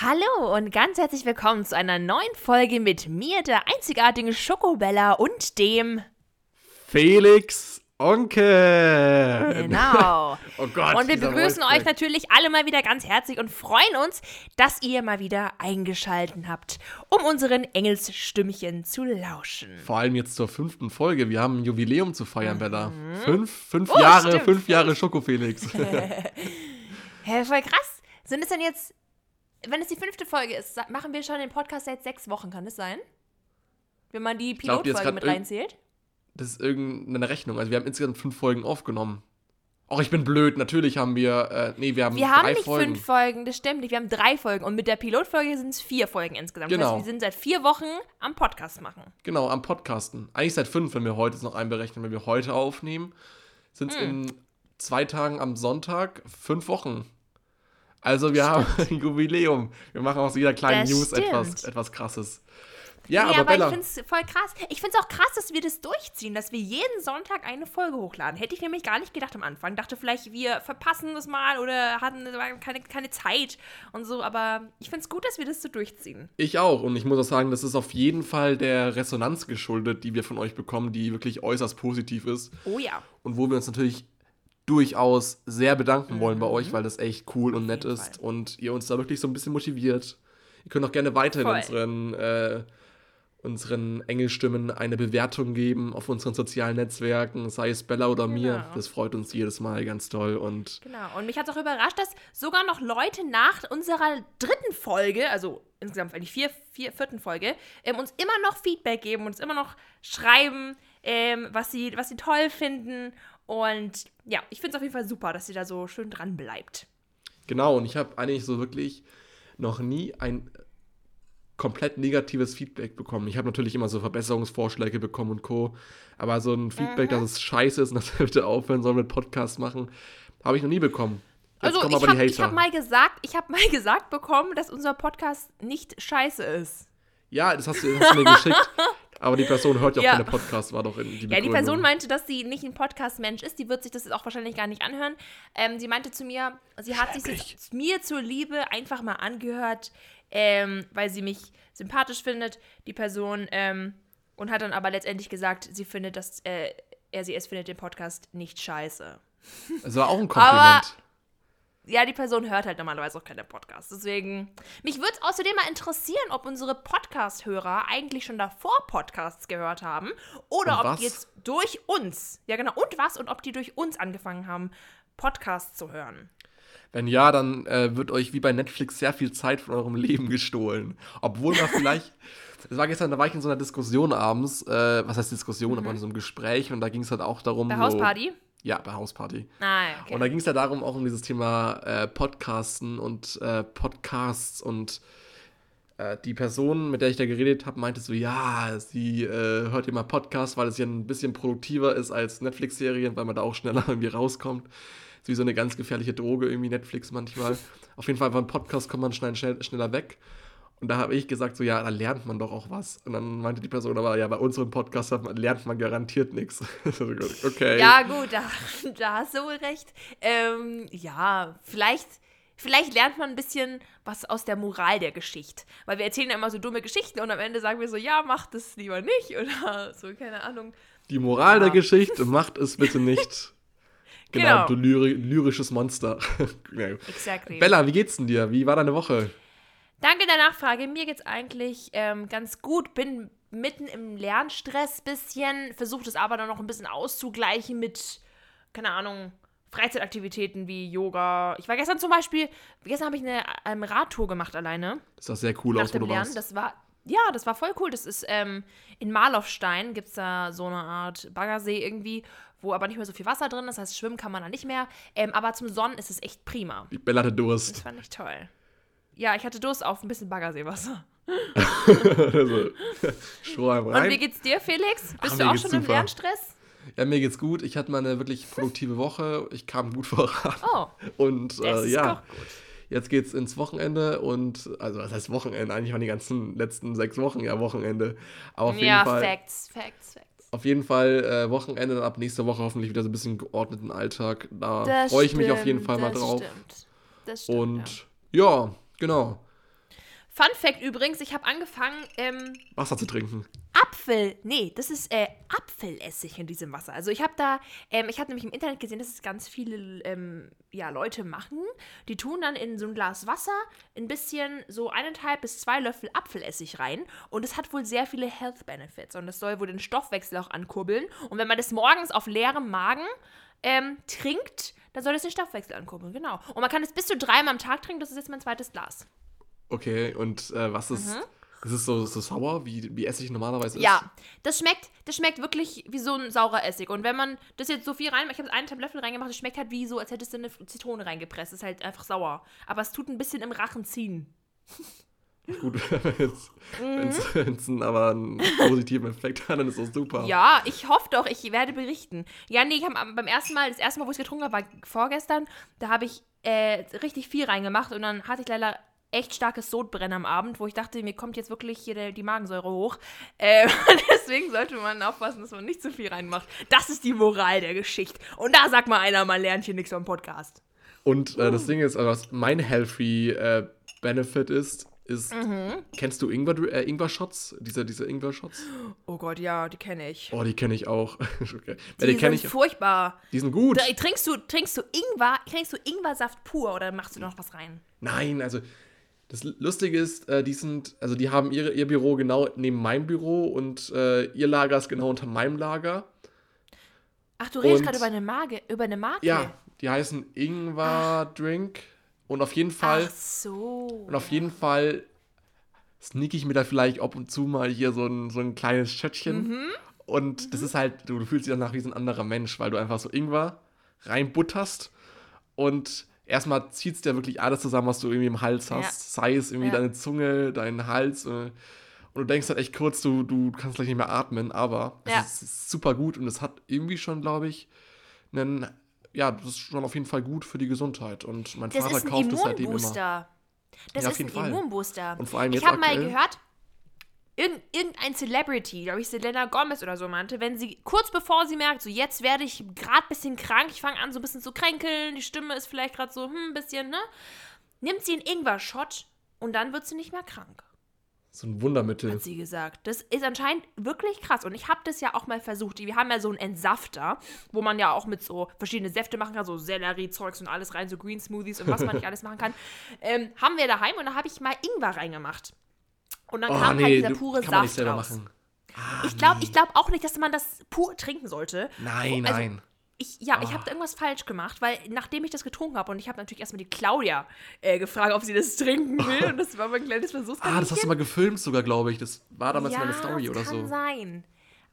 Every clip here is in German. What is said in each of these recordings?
Hallo und ganz herzlich willkommen zu einer neuen Folge mit mir, der einzigartigen Schokobella und dem Felix Onkel. Genau. oh Gott. Und wir begrüßen euch natürlich alle mal wieder ganz herzlich und freuen uns, dass ihr mal wieder eingeschalten habt, um unseren Engelsstimmchen zu lauschen. Vor allem jetzt zur fünften Folge. Wir haben ein Jubiläum zu feiern, Bella. Fünf, fünf Oh, Jahre, stimmt, fünf Jahre Schoko-Felix. Hä, voll krass. Sind es denn jetzt, wenn es die fünfte Folge ist, machen wir schon den Podcast seit sechs Wochen, kann das sein? Wenn man die Pilotfolge mit reinzählt? das ist irgendeine Rechnung. Also wir haben insgesamt fünf Folgen aufgenommen. Och, ich bin blöd. Natürlich haben wir, äh, nee, wir haben Wir haben nicht Folgen. fünf Folgen, das stimmt nicht. Wir haben drei Folgen und mit der Pilotfolge sind es vier Folgen insgesamt. Das Genau. heißt, wir sind seit vier Wochen am Podcast machen. Genau, am Podcasten. Eigentlich seit fünf, wenn wir heute noch einberechnen. Wenn wir heute aufnehmen, sind es Hm. in zwei Tagen am Sonntag fünf Wochen. Also wir haben ein Jubiläum. Wir machen aus jeder kleinen Das News stimmt. etwas, etwas Krasses. Ja, nee, aber, aber Bella, ich finde es voll krass. Ich finde es auch krass, dass wir das durchziehen, dass wir jeden Sonntag eine Folge hochladen. Hätte ich nämlich gar nicht gedacht am Anfang. Dachte vielleicht, wir verpassen das mal oder hatten keine, keine Zeit und so. Aber ich finde es gut, dass wir das so durchziehen. ich auch. Und ich muss auch sagen, das ist auf jeden Fall der Resonanz geschuldet, die wir von euch bekommen, die wirklich äußerst positiv ist. Oh ja. Und wo wir uns natürlich durchaus sehr bedanken wollen bei euch, weil das echt cool und nett Mhm. ist Fall. und ihr uns da wirklich so ein bisschen motiviert. Ihr könnt auch gerne weiter in Voll. unseren, äh, unseren Engelstimmen eine Bewertung geben auf unseren sozialen Netzwerken, sei es Bella oder mir. Genau. Das freut uns jedes Mal ganz toll und Genau. Und mich hat es auch überrascht, dass sogar noch Leute nach unserer dritten Folge, also insgesamt eigentlich vier, vier, vierten Folge, ähm, uns immer noch Feedback geben, uns immer noch schreiben, ähm, was, sie, was sie toll finden. Und ja, ich finde es auf jeden Fall super, dass sie da so schön dran bleibt. genau. Und ich habe eigentlich so wirklich noch nie ein komplett negatives Feedback bekommen. Ich habe natürlich immer so Verbesserungsvorschläge bekommen und Co. Aber so ein Feedback, Mhm. dass es scheiße ist und dass wir bitte aufhören sollen mit Podcast machen, habe ich noch nie bekommen. Jetzt Also ich habe hab mal gesagt, ich habe mal gesagt bekommen, dass unser Podcast nicht scheiße ist. ja, das hast du, das hast du mir geschickt. Aber die Person hört ja auch Ja. keine Podcast, war doch in die Ja, die Begründung. Person meinte, dass sie nicht ein Podcast-Mensch ist. Die wird sich das jetzt auch wahrscheinlich gar nicht anhören. Ähm, sie meinte zu mir, sie hat sich mir zur Liebe einfach mal angehört, ähm, weil sie mich sympathisch findet, die Person. Ähm, und hat dann aber letztendlich gesagt, sie findet, dass äh, er sie es findet, den Podcast nicht scheiße. Das war auch ein Aber- Kompliment. Ja, die Person hört halt normalerweise auch keine Podcasts. Deswegen, mich würde es außerdem mal interessieren, ob unsere Podcast-Hörer eigentlich schon davor Podcasts gehört haben oder ob die jetzt durch uns, ja genau, und was und ob die durch uns angefangen haben, Podcasts zu hören. Wenn ja, dann äh, wird euch wie bei Netflix sehr viel Zeit von eurem Leben gestohlen. Obwohl man vielleicht. Das war gestern, da war ich in so einer Diskussion abends, äh, was heißt Diskussion, aber in so einem Gespräch und da ging es halt auch darum. Mhm. Bei so, Hausparty? Ja, bei Hausparty. Ah, okay. Und da ging es ja darum, auch um dieses Thema äh, Podcasten und äh, Podcasts und äh, die Person, mit der ich da geredet habe, meinte so, ja, sie äh, hört immer Podcasts, weil es ja ein bisschen produktiver ist als Netflix-Serien, weil man da auch schneller irgendwie rauskommt. Ist wie so eine ganz gefährliche Droge, irgendwie Netflix manchmal. Auf jeden Fall beim Podcast kommt man schnell, schnell, schneller weg. Und da habe ich gesagt, so, ja, da lernt man doch auch was. Und dann meinte die Person aber, ja, bei unserem Podcast man, lernt man garantiert nichts. okay. Ja, gut, da, da hast du wohl recht. Ähm, ja, vielleicht, vielleicht lernt man ein bisschen was aus der Moral der Geschichte. Weil wir erzählen ja immer so dumme Geschichten und am Ende sagen wir so, ja, mach das lieber nicht oder so, keine Ahnung. Die Moral Ja. der Geschichte, macht es bitte nicht. Genau. Genau, du lyri lyrisches Monster. Exactly. Bella, wie geht's denn dir? Wie war deine Woche? Danke der Nachfrage. Mir geht's eigentlich ähm, ganz gut. Bin mitten im Lernstress bisschen, versuche das aber dann noch ein bisschen auszugleichen mit, keine Ahnung, Freizeitaktivitäten wie Yoga. Ich war gestern zum Beispiel, gestern habe ich eine ähm, Radtour gemacht alleine. Das sah sehr cool nach aus, wo dem du Lernen. warst. Das war, ja, das war voll cool. Das ist ähm, in Marloffstein gibt es da so eine Art Baggersee irgendwie, wo aber nicht mehr so viel Wasser drin ist. Das heißt, schwimmen kann man da nicht mehr. Ähm, aber zum Sonnen ist es echt prima. Die Bella hatte Das Durst. fand ich toll. Ja, ich hatte Durst auf ein bisschen Baggerseewasser. also, Strohhalm Und wie rein. geht's dir, Felix? Ach, Bist mir du auch schon im super. Lernstress? Ja, mir geht's gut. Ich hatte mal eine wirklich produktive Woche. Ich kam gut voran. Oh, Und das äh, ist ja, jetzt geht's ins Wochenende und, also was heißt Wochenende? Eigentlich waren die ganzen letzten sechs Wochen ja Wochenende. Aber auf jeden Ja, Fall. Facts, Facts, Facts. Auf jeden Fall äh, Wochenende, dann ab nächster Woche hoffentlich wieder so ein bisschen geordneten Alltag. Da freue ich mich auf jeden Fall mal das drauf. Stimmt. Das stimmt. Und ja. Genau. Fun Fact übrigens, ich habe angefangen, ähm, Wasser zu trinken. Apfel, nee, das ist äh, Apfelessig in diesem Wasser. Also ich habe da, ähm, ich habe nämlich im Internet gesehen, dass es ganz viele ähm, ja, Leute machen. Die tun dann in so ein Glas Wasser ein bisschen so eineinhalb bis zwei Löffel Apfelessig rein und es hat wohl sehr viele Health Benefits und das soll wohl den Stoffwechsel auch ankurbeln. Und wenn man das morgens auf leerem Magen ähm, trinkt, dann soll das den Stoffwechsel ankurbeln, genau. Und man kann es bis zu dreimal am Tag trinken, das ist jetzt mein zweites Glas. Okay, und äh, was ist. Mhm. Ist es so, so sauer, wie, wie Essig normalerweise ist? Ja, das schmeckt, das schmeckt wirklich wie so ein saurer Essig. Und wenn man das jetzt so viel rein, ich habe einen Löffel reingemacht, das schmeckt halt wie so, als hättest du eine Zitrone reingepresst. Das ist halt einfach sauer. Aber es tut ein bisschen im Rachen ziehen. Gut, wenn es Mhm. aber einen positiven Effekt hat, dann ist das super. Ja, ich hoffe doch, ich werde berichten. Ja, nee, ich hab am- beim ersten Mal, das erste Mal, wo ich es getrunken habe, war vorgestern, da habe ich äh, richtig viel reingemacht und dann hatte ich leider echt starkes Sodbrennen am Abend, wo ich dachte, mir kommt jetzt wirklich hier der, die Magensäure hoch. Äh, deswegen sollte man aufpassen, dass man nicht zu viel reinmacht. Das ist die Moral der Geschichte. Und da sagt mal einer, man lernt hier nichts am Podcast. Und äh, Uh. das Ding ist, also was mein Healthy äh, Benefit ist, ist, Mhm. kennst du Ingwer, äh, Ingwer-Shots? Diese, diese Ingwer-Shots? Oh Gott, ja, die kenne ich. Oh, die kenne ich auch. okay. Die, die sind ich. furchtbar. Die sind gut. Da, trinkst du, trinkst du Ingwer, trinkst du Ingwersaft pur oder machst du noch was rein? Nein, also das Lustige ist, äh, die sind, also die haben ihre, ihr Büro genau neben meinem Büro und äh, ihr Lager ist genau unter meinem Lager. Ach, du redest gerade über eine Marke, über eine Marke. Ja, die heißen Ingwer Drink und auf jeden Fall Ach so. und auf jeden Fall sneak ich mir da vielleicht ab und zu mal hier so ein, so ein kleines Schöttchen. Mhm. Und das ist halt, du, du fühlst dich danach wie so ein anderer Mensch, weil du einfach so Ingwer reinbutterst und erstmal zieht es dir wirklich alles zusammen, was du irgendwie im Hals hast. Ja. Sei es irgendwie Ja. deine Zunge, dein Hals. äh, Und du denkst halt echt kurz, du, du kannst gleich nicht mehr atmen, aber Ja. es ist super gut und es hat irgendwie schon, glaube ich, einen, ja, das ist schon auf jeden Fall gut für die Gesundheit. Und mein Das Vater kauft es seitdem immer. Immunbooster. Das Ja, ist ein Fall. Immunbooster. Und vor allem ich jetzt habe mal gehört, irgend, irgendein Celebrity, glaube ich, Selena Gomez oder so meinte, wenn sie kurz bevor sie merkt, so jetzt werde ich gerade ein bisschen krank, ich fange an so ein bisschen zu kränkeln, die Stimme ist vielleicht gerade so, hm, ein bisschen, ne? Nimmt sie einen Ingwer-Shot und dann wird sie nicht mehr krank. So ein Wundermittel. hat sie gesagt. Das ist anscheinend wirklich krass. Und ich habe das ja auch mal versucht. Wir haben ja so einen Entsafter, wo man ja auch mit so verschiedene Säfte machen kann, so Sellerie-Zeugs und alles rein, so Green Smoothies und was man nicht alles machen kann. Ähm, haben wir daheim und da habe ich mal Ingwer reingemacht. Und dann Oh, kam halt nee, dieser du, pure kann man nicht Saft selber raus. machen. Ah, Ich glaube nee. ich glaub auch nicht, dass man das pur trinken sollte. Nein, also- nein. Ich, ja, ich Ah. habe da irgendwas falsch gemacht, weil nachdem ich das getrunken habe und ich habe natürlich erstmal die Claudia äh, gefragt, ob sie das trinken will und das war mein kleines Versuchskaninchen. Ah, das hast du mal gefilmt sogar, glaube ich. Das war damals ja, meine Story das oder kann so. sein.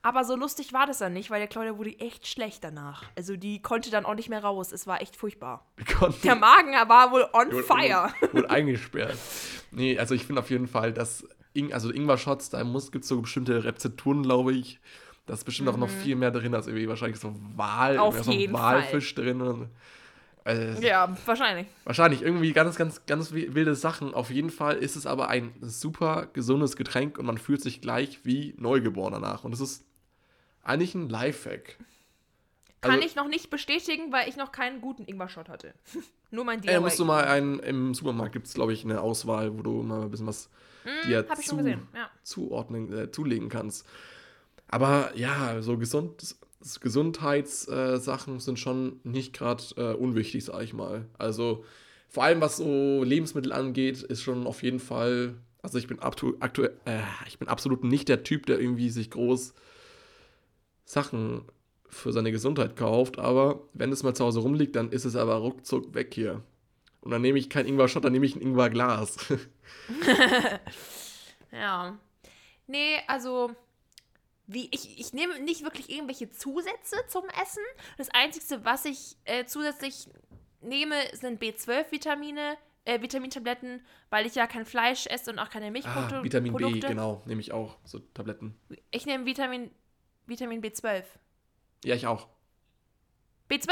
Aber so lustig war das dann nicht, weil der Claudia wurde echt schlecht danach. Also die konnte dann auch nicht mehr raus. Es war echt furchtbar. Wir konnten Der Magen war wohl on wurde- fire. Wurde, wurde eingesperrt. Nee, also ich finde auf jeden Fall, dass Ing also Ingwer-Shots, da gibt es so bestimmte Rezepturen, glaube ich. Da ist bestimmt auch noch viel mehr drin, als irgendwie wahrscheinlich so Wal, Mhm. Auf so jeden Walfisch drin. Und, äh, Ja, wahrscheinlich. Wahrscheinlich irgendwie ganz, ganz, ganz wi- wilde Sachen. Auf jeden Fall ist es aber ein super gesundes Getränk und man fühlt sich gleich wie neugeboren danach. Und es ist eigentlich ein Lifehack. Kann Also- ich noch nicht bestätigen, weil ich noch keinen guten Ingwer-Shot hatte. Nur mein Äh, DIY. musst du mal einen, im Supermarkt gibt es, glaube ich, eine Auswahl, wo du mal ein bisschen was dir ich schon zu, ja. zuordnen, äh, zulegen kannst. Aber ja, so gesund, Gesundheitssachen äh, sind schon nicht gerade äh, unwichtig, sag ich mal. Also vor allem was so Lebensmittel angeht, ist schon auf jeden Fall. Also ich bin aktu äh, ich bin absolut nicht der Typ, der irgendwie sich groß Sachen für seine Gesundheit kauft, aber wenn es mal zu Hause rumliegt, dann ist es aber ruckzuck weg hier. Und dann nehme ich kein Ingwer-Shot, dann nehme ich ein Ingwer-Glas. Ja. Nee, also. Wie, ich, ich nehme nicht wirklich irgendwelche Zusätze zum Essen. Das Einzige, was ich äh, zusätzlich nehme, sind B12-Vitamine, äh, Vitamintabletten, weil ich ja kein Fleisch esse und auch keine Milchprodukte. ah, Vitamin B, Produkte. genau, nehme ich auch, so Tabletten. Ich nehme Vitamin, Vitamin B12. Ja, ich auch. B12!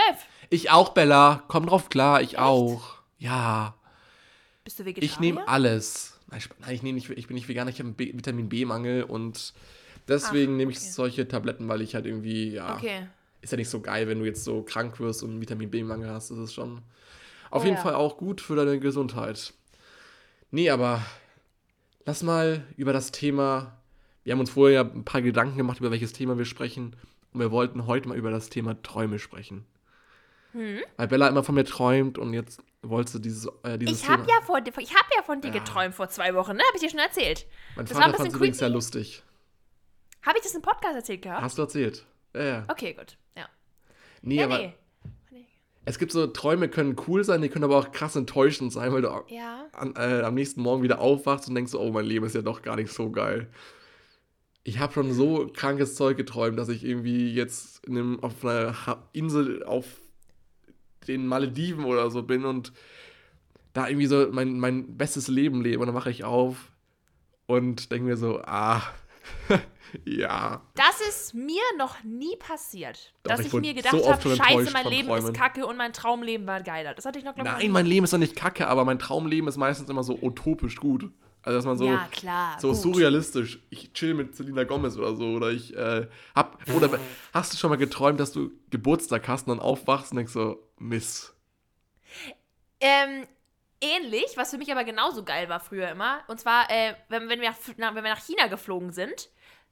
Ich auch, Bella. Komm drauf klar, ich auch. Ja. Bist du Vegetarier? Ich nehme alles. Nein, ich, nein, ich, nehm nicht, ich bin nicht Veganer, ich habe einen B Vitamin B-Mangel und deswegen Ach, nehme ich okay. solche Tabletten, weil ich halt irgendwie, ja, Okay. ist ja nicht so geil, wenn du jetzt so krank wirst und Vitamin B-Mangel hast. Das ist schon auf Oh jeden ja. Fall auch gut für deine Gesundheit. Nee, aber lass mal über das Thema. Wir haben uns vorher ja ein paar Gedanken gemacht, über welches Thema wir sprechen. Und wir wollten heute mal über das Thema Träume sprechen. Hm? Weil Bella immer von mir träumt und jetzt wolltest du dieses, äh, dieses Ich habe Thema. ja, vor ich hab ja von dir geträumt vor zwei Wochen, ne? Habe ich dir schon erzählt. mein das war ein Vater fand es übrigens sehr lustig. Habe ich das im Podcast erzählt gehabt? Hast du erzählt? Ja, ja. Okay, gut. Ja. Nee, Ja, aber nee. es gibt so, Träume können cool sein, die können aber auch krass enttäuschend sein, weil du Ja. an, äh, am nächsten Morgen wieder aufwachst und denkst, so, oh, mein Leben ist ja doch gar nicht so geil. Ich habe schon so krankes Zeug geträumt, dass ich irgendwie jetzt in einem, auf einer Insel auf den Malediven oder so bin und da irgendwie so mein, mein bestes Leben lebe. Und dann wache ich auf und denke mir so, ah, ja. Das ist mir noch nie passiert. Doch, dass ich ich, mir gedacht so habe, scheiße, mein Leben Träumen. ist kacke und mein Traumleben war geiler. Das hatte ich noch, noch Nein, nie. mein Leben ist doch nicht kacke, aber mein Traumleben ist meistens immer so utopisch gut. Also, dass man so, ja, klar. so gut. surrealistisch. Ich chill mit Selena Gomez oder so. Oder ich äh, hab. Oder hast du schon mal geträumt, dass du Geburtstag hast und dann aufwachst und denkst so, Miss. Ähm, ähnlich, was für mich aber genauso geil war früher immer. Und zwar, äh, wenn, wenn, wir nach, na, wenn wir nach China geflogen sind,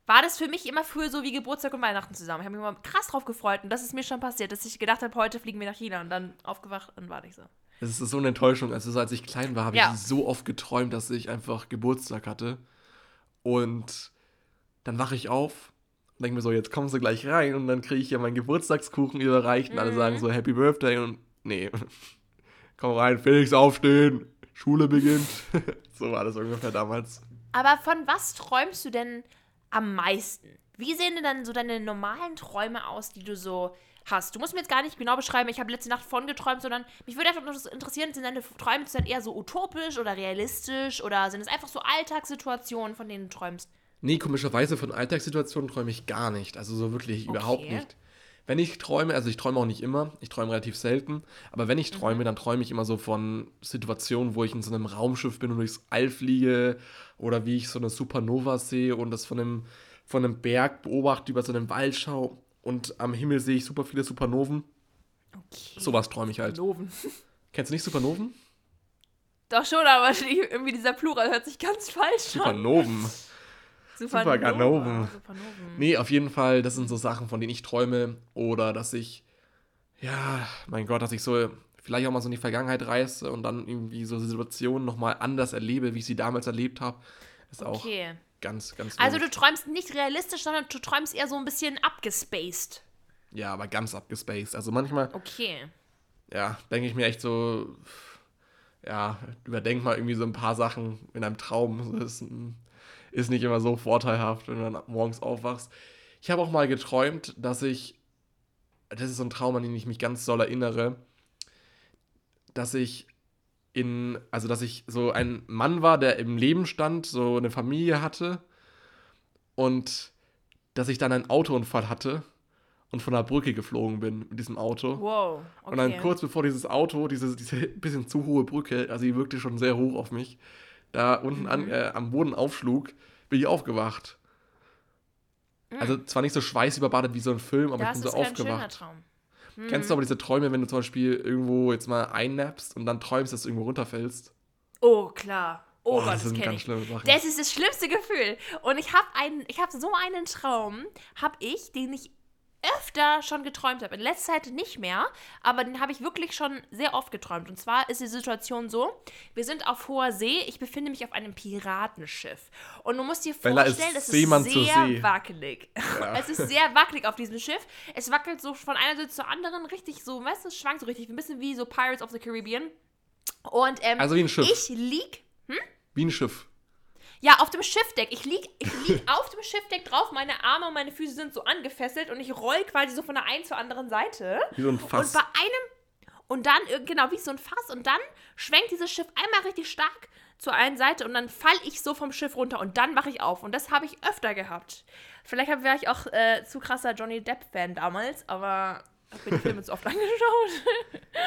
war das für mich immer früher so wie Geburtstag und Weihnachten zusammen. Ich habe mich immer krass drauf gefreut und das ist mir schon passiert, dass ich gedacht habe, heute fliegen wir nach China und dann aufgewacht und war nicht so. Das ist so eine Enttäuschung. Also, so als ich klein war, habe Ja. ich so oft geträumt, dass ich einfach Geburtstag hatte. Und dann wache ich auf und denke mir so, jetzt kommst du gleich rein und dann kriege ich ja meinen Geburtstagskuchen überreicht und alle Mhm. sagen so Happy Birthday und nee. Komm rein, Felix, aufstehen. Schule beginnt. so war das ungefähr damals. Aber von was träumst du denn am meisten? Wie sehen denn dann so deine normalen Träume aus, die du so hast? Du musst mir jetzt gar nicht genau beschreiben, ich habe letzte Nacht von geträumt, sondern mich würde einfach nur das interessieren, sind deine Träume dann eher so utopisch oder realistisch oder sind es einfach so Alltagssituationen, von denen du träumst? Nee, komischerweise von Alltagssituationen träume ich gar nicht. Also so wirklich überhaupt Okay. nicht. Wenn ich träume, also ich träume auch nicht immer, ich träume relativ selten, aber wenn ich träume, dann träume ich immer so von Situationen, wo ich in so einem Raumschiff bin und durchs All fliege oder wie ich so eine Supernova sehe und das von einem, von einem Berg beobachte, über so einen Wald schaue und am Himmel sehe ich super viele Supernoven. Okay. Sowas träume ich halt. Supernoven. Kennst du nicht Supernoven? Doch schon, aber irgendwie dieser Plural hört sich ganz falsch an. Supernoven. Superganoven. Supernoven. Nee, auf jeden Fall, das sind so Sachen, von denen ich träume. Oder dass ich, ja, mein Gott, dass ich so vielleicht auch mal so in die Vergangenheit reise und dann irgendwie so Situationen nochmal anders erlebe, wie ich sie damals erlebt habe. Ist auch Okay. ganz, ganz Also du träumst nicht realistisch, sondern du träumst eher so ein bisschen abgespaced. Ja, aber ganz abgespaced. Also manchmal, Okay. ja, denke ich mir echt so, ja, überdenk mal irgendwie so ein paar Sachen in einem Traum. Das ist, ist nicht immer so vorteilhaft, wenn du dann morgens aufwachst. Ich habe auch mal geträumt, dass ich, das ist so ein Traum, an den ich mich ganz doll erinnere, dass ich in, also dass ich so ein Mann war, der im Leben stand, so eine Familie hatte und dass ich dann einen Autounfall hatte und von der Brücke geflogen bin mit diesem Auto. Wow. Okay. Und dann kurz bevor dieses Auto, diese, diese bisschen zu hohe Brücke, also die wirkte schon sehr hoch auf mich, da unten an, Mhm. äh, am Boden aufschlug, bin ich aufgewacht. Also zwar nicht so schweißüberbadet wie so ein Film, aber Mhm. das ich bin ist so aufgewacht. Traum. Kennst du aber diese Träume, wenn du zum Beispiel irgendwo jetzt mal einnappst und dann träumst, dass du irgendwo runterfällst? Oh, klar. Oh, Boah, Gott, das das kenne ganz ich. Das ist das schlimmste Gefühl. Und ich habe einen, ich habe so einen Traum, habe ich, den ich öfter schon geträumt habe. In letzter Zeit nicht mehr, aber den habe ich wirklich schon sehr oft geträumt. Und zwar ist die Situation so: Wir sind auf hoher See. Ich befinde mich auf einem Piratenschiff. Und du musst dir vorstellen, es ist sehr wackelig. Es ist sehr wackelig auf diesem Schiff. Es wackelt so von einer Seite zur anderen richtig so, weißt du, es schwankt so richtig, ein bisschen wie so Pirates of the Caribbean. Und ähm, Also wie ein Schiff. ich lieg Wie ein Schiff. Ja, auf dem Schiffdeck. Ich lieg, ich lieg auf dem Schiffdeck drauf, meine Arme und meine Füße sind so angefesselt und ich roll quasi so von der einen zur anderen Seite. Wie so ein Fass. Und bei einem, und dann, äh, genau, wie so ein Fass, und dann schwenkt dieses Schiff einmal richtig stark zur einen Seite und dann fall ich so vom Schiff runter und dann wache ich auf. Und das habe ich öfter gehabt. Vielleicht wäre ich auch äh, zu krasser Johnny Depp-Fan damals, aber hab mir die Filme zu oft angeschaut.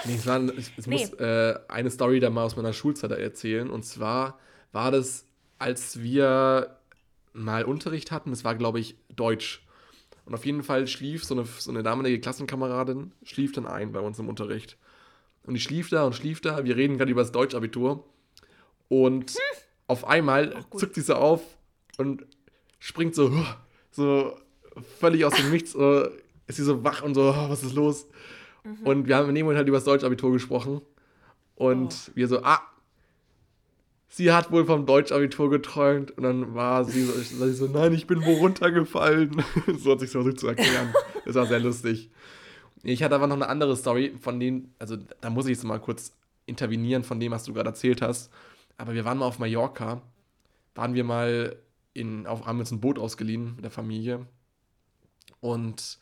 Nee, es war, ich, ich Nee. muss äh, eine Story da mal aus meiner Schulzeit erzählen. Und zwar war das, als wir mal Unterricht hatten, das war, glaube ich, Deutsch. Und auf jeden Fall schlief so eine, so eine damalige Klassenkameradin, schlief dann ein bei uns im Unterricht. Und die schlief da und schlief da. Wir reden gerade über das Deutschabitur. Und Auf einmal zuckt sie so auf und springt so, so völlig aus dem Nichts. So, ist sie so wach und so, oh, was ist los? Mhm. Und wir haben in dem Moment halt über das Deutschabitur gesprochen. Und Oh. wir so, ah, sie hat wohl vom Deutschabitur geträumt. Und dann war sie so, ich- so nein, ich bin wo runtergefallen. so hat sich so versucht zu erklären. Das war sehr lustig. Ich hatte aber noch eine andere Story, von denen, also da muss ich jetzt mal kurz intervenieren von dem, was du gerade erzählt hast. Aber wir waren mal auf Mallorca, waren wir mal in, auf, haben uns ein Boot ausgeliehen mit der Familie. Und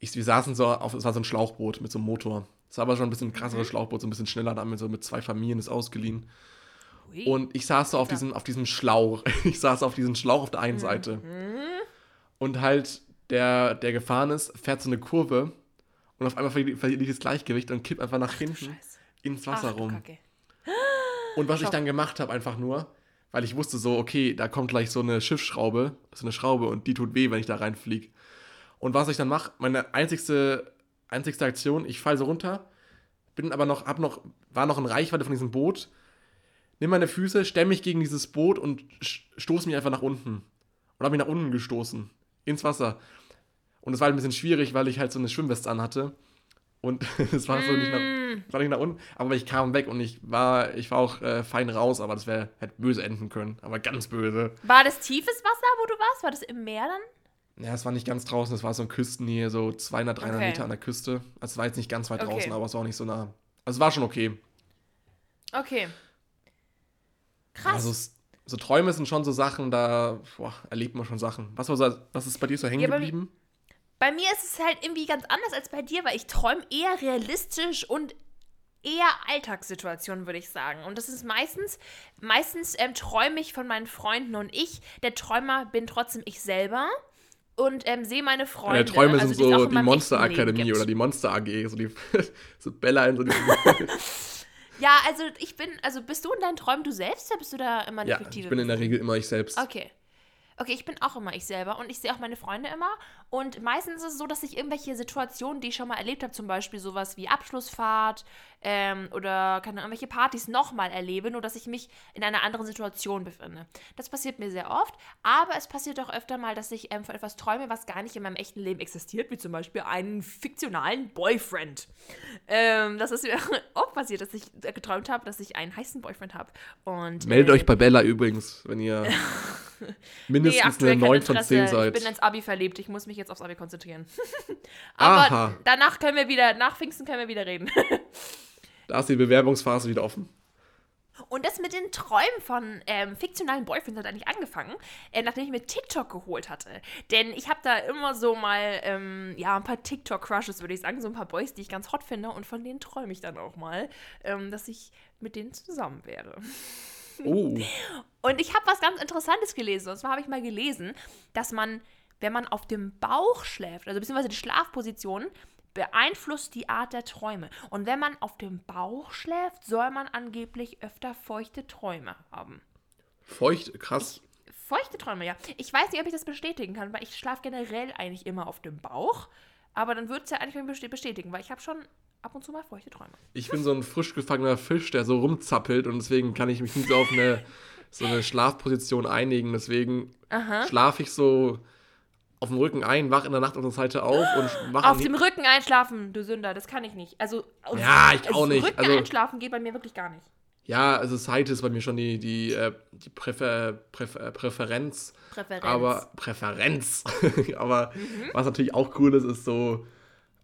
ich, wir saßen so auf, es war so ein Schlauchboot mit so einem Motor. Es war aber schon ein bisschen krasseres Schlauchboot, so ein bisschen schneller, da haben wir so mit zwei Familien das ausgeliehen. Und ich saß so auf diesem, auf diesem Schlauch. Ich saß auf diesem Schlauch auf der einen Seite. Und halt, der, der gefahren ist, fährt so eine Kurve und auf einmal verliert, das Gleichgewicht und kippt einfach nach hinten ins Ach, Wasser du rum. Und was ich dann gemacht habe, einfach nur, weil ich wusste so, okay, da kommt gleich so eine Schiffsschraube, so eine Schraube und die tut weh, wenn ich da reinfliege. Und was ich dann mache, meine einzigste, einzigste Aktion, ich falle so runter, bin aber noch, hab noch, war noch in Reichweite von diesem Boot, nimm meine Füße, stemme mich gegen dieses Boot und stoße mich einfach nach unten. Und habe mich nach unten gestoßen, ins Wasser. Und es war halt ein bisschen schwierig, weil ich halt so eine Schwimmweste anhatte. Und es war so nicht nach, Mm. war nicht nach unten, aber ich kam weg und ich war, ich war auch äh, fein raus, aber das wäre hätte böse enden können, aber ganz böse. War das tiefes Wasser, wo du warst? War das im Meer dann? Ja, es war nicht ganz draußen, es war so in Küstennähe, so 200, 300 Okay. Meter an der Küste. Also es war jetzt nicht ganz weit Okay. draußen, aber es war auch nicht so nah. Also es war schon okay. Okay. Krass. Also so Träume sind schon so Sachen, da boah, erlebt man schon Sachen. Was, war so, was ist bei dir so hängen Ja, geblieben? Bei mir ist es halt irgendwie ganz anders als bei dir, weil ich träume eher realistisch und eher Alltagssituationen, würde ich sagen. Und das ist meistens, meistens ähm, träume ich von meinen Freunden und ich, der Träumer bin trotzdem ich selber und ähm, sehe meine Freunde. Meine Träume also sind auch so die Monster Akademie oder die Monster AG, so, die, so Bella in so die, Ja, also ich bin, also bist du in deinen Träumen du selbst oder bist du da immer eine Ja, fiktive ich bin in der? Regel immer ich selbst. Okay. Okay, ich bin auch immer ich selber und ich sehe auch meine Freunde immer. Und meistens ist es so, dass ich irgendwelche Situationen, die ich schon mal erlebt habe, zum Beispiel sowas wie Abschlussfahrt ähm, oder keine Ahnung, irgendwelche Partys nochmal erlebe, nur dass ich mich in einer anderen Situation befinde. Das passiert mir sehr oft, aber es passiert auch öfter mal, dass ich ähm, von etwas träume, was gar nicht in meinem echten Leben existiert, wie zum Beispiel einen fiktionalen Boyfriend. Ähm, das ist mir auch passiert, dass ich äh, geträumt habe, dass ich einen heißen Boyfriend habe. Und Meldet äh, euch bei Bella übrigens, wenn ihr mindestens aktuell eine kein 9 von 10 Interesse. seid. Ich bin ins Abi verliebt. Ich muss mich jetzt aufs Abi konzentrieren. Aber Aha. danach können wir wieder, nach Pfingsten können wir wieder reden. Da ist die Bewerbungsphase wieder offen. Und das mit den Träumen von ähm, fiktionalen Boyfriends hat eigentlich angefangen, äh, nachdem ich mir TikTok geholt hatte. Denn ich habe da immer so mal, ähm, ja, ein paar TikTok-Crushes, würde ich sagen, so ein paar Boys, die ich ganz hot finde. Und von denen träume ich dann auch mal, ähm, dass ich mit denen zusammen werde. Oh, Und ich habe was ganz Interessantes gelesen. Und zwar habe ich mal gelesen, dass man, wenn man auf dem Bauch schläft, also beziehungsweise die Schlafposition, beeinflusst die Art der Träume. Und wenn man auf dem Bauch schläft, soll man angeblich öfter feuchte Träume haben. feucht, krass. Feuchte Träume, ja. Ich weiß nicht, ob ich das bestätigen kann, weil ich schlafe generell eigentlich immer auf dem Bauch. Aber dann würde es ja eigentlich bestätigen, weil ich habe schon ab und zu mal feuchte Träume. Ich bin so ein frisch gefangener Fisch, der so rumzappelt und deswegen kann ich mich nicht so auf eine, so eine Schlafposition einigen. Deswegen schlafe ich so auf dem Rücken ein, wach in der Nacht auf der Seite auf und wache Auf dem Rücken einschlafen, du Sünder, das kann ich nicht. Also, auf- Ja, ich auch also nicht. Rücken Also- einschlafen geht bei mir wirklich gar nicht. Ja, also Seite ist bei mir schon die, die, äh, die Präfer, Präfer, Präferenz. Präferenz. Aber Präferenz. aber was natürlich auch cool ist, ist so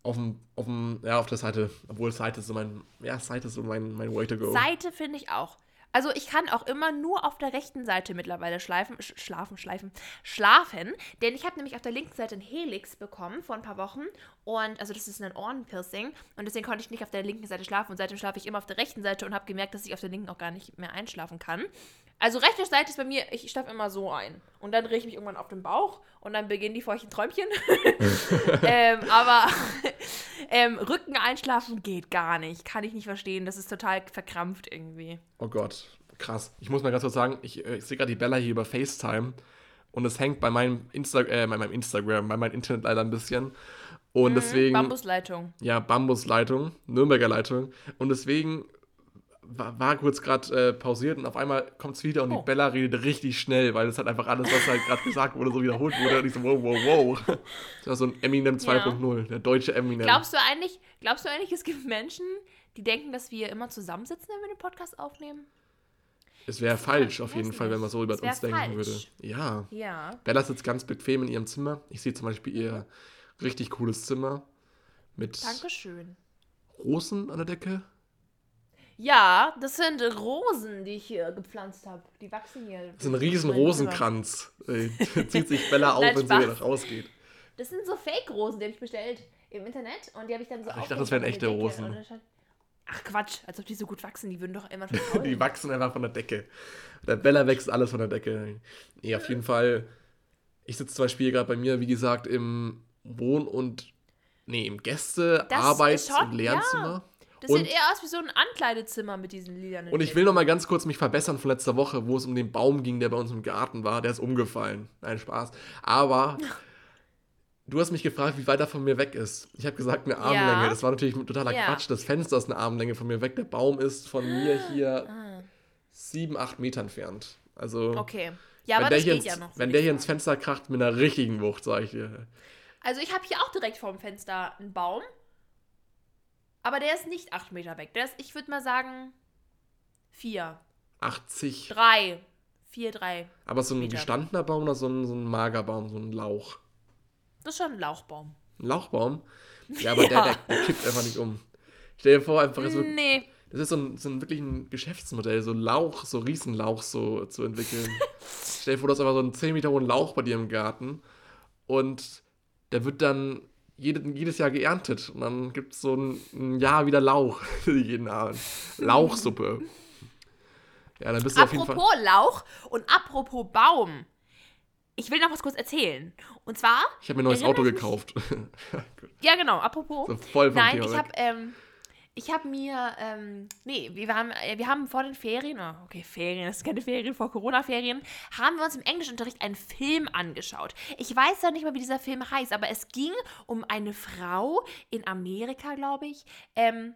auf dem, auf dem, ja, auf der Seite, obwohl Seite ist so mein, ja, Seite ist so mein, mein Way to go. Seite finde ich auch. Also ich kann auch immer nur auf der rechten Seite mittlerweile schleifen, sch schlafen, schleifen, schlafen. Denn ich habe nämlich auf der linken Seite ein Helix bekommen vor ein paar Wochen. Und also das ist ein Ohrenpiercing. Und deswegen konnte ich nicht auf der linken Seite schlafen. Und seitdem schlafe ich immer auf der rechten Seite und habe gemerkt, dass ich auf der linken auch gar nicht mehr einschlafen kann. Also rechte Seite ist bei mir, ich schlafe immer so ein. Und dann drehe ich mich irgendwann auf den Bauch und dann beginnen die feuchten Träumchen. ähm, aber ähm, Rücken einschlafen geht gar nicht. Kann ich nicht verstehen. Das ist total verkrampft irgendwie. Oh Gott, krass. Ich muss mal ganz kurz sagen, ich, äh, ich sehe gerade die Bella hier über FaceTime und es hängt bei meinem, Insta äh, bei meinem Instagram, bei meinem Internet leider ein bisschen. Und deswegen. Bambusleitung. Ja, Bambusleitung, Nürnberger Leitung. Und deswegen war, war kurz gerade äh, pausiert und auf einmal kommt es wieder und Oh. die Bella redet richtig schnell, weil das hat einfach alles, was halt gerade gesagt wurde, so wiederholt wurde. Und ich so, wow, wow, wow. Das war so ein Eminem 2.0, der deutsche Eminem. Glaubst du eigentlich, glaubst du eigentlich, es gibt Menschen, die denken, dass wir immer zusammensitzen, wenn wir den Podcast aufnehmen? es wäre falsch auf jeden Fall, wenn man so über Es uns denken falsch. würde. Ja. Ja. Bella sitzt ganz bequem in ihrem Zimmer. Ich sehe zum Beispiel ihr richtig cooles Zimmer mit Dankeschön. Rosen an der Decke. Ja, das sind Rosen, die ich hier gepflanzt habe. Die wachsen hier. Das ist ein riesen Rosenkranz. Zieht sich Bella auf, Nein, wenn sie wieder rausgeht. Das sind so Fake-Rosen, die habe ich bestellt im Internet und die habe ich dann so Ach, ich dachte, das wären echte Decke Rosen. Ach Quatsch, als ob die so gut wachsen, die würden doch immer verfaulen. Die wachsen einfach von der Decke. Der Bella wächst alles von der Decke. Nee, auf jeden Fall. Ich sitze zum Beispiel gerade bei mir, wie gesagt, im Wohn- und. Nee, im Gäste-, Das Arbeits- schon- und Lernzimmer. Das und- sieht eher aus wie so ein Ankleidezimmer mit diesen lilanen Und ich will noch mal ganz kurz mich verbessern von letzter Woche, wo es um den Baum ging, der bei uns im Garten war. Der ist umgefallen. Nein, Spaß. Aber du hast mich gefragt, wie weit er von mir weg ist. Ich habe gesagt, eine Armlänge. Ja. Das war natürlich totaler Ja. Quatsch. Das Fenster ist eine Armlänge von mir weg. Der Baum ist von mir hier Ah, sieben, acht Meter entfernt. Also, okay. Ja, wenn, aber der das hier geht ins, ja noch. wenn der hier ins. Fenster kracht mit einer richtigen Wucht, sage ich dir. Also ich habe hier auch direkt vorm Fenster einen Baum. Aber der ist nicht acht Meter weg. Der ist, ich würde mal sagen, vier. 80. Drei. Vier, drei. Aber so ein Meter. gestandener Baum oder so ein, so ein Magerbaum, so ein Lauch? Das ist schon ein Lauchbaum. Ein Lauchbaum? Ja, aber Ja. Der, der, der kippt einfach nicht um. Stell dir vor, einfach so, Nee. das ist so ein, so ein wirklich ein Geschäftsmodell, so Lauch, so Riesenlauch so zu entwickeln. Stell dir vor, du hast einfach so einen 10 Meter hohen Lauch bei dir im Garten und der wird dann jede, jedes Jahr geerntet und dann gibt es so ein, ein Jahr wieder Lauch jeden Abend. Lauchsuppe. Ja, dann bist du auf jeden Fall. Apropos Lauch und apropos Baum. Ich will noch was kurz erzählen. Und zwar, Ich habe mir ein neues Auto gekauft. ja genau, apropos. so voll vom Nein, Thema ich habe ähm, ich habe mir, ähm, nee, wir haben, äh, wir haben vor den Ferien, oh, okay, Ferien, das ist keine Ferien, vor Corona-Ferien, haben wir uns im Englischunterricht einen Film angeschaut. Ich weiß ja nicht mal, wie dieser Film heißt, aber es ging um eine Frau in Amerika, glaube ich, ähm,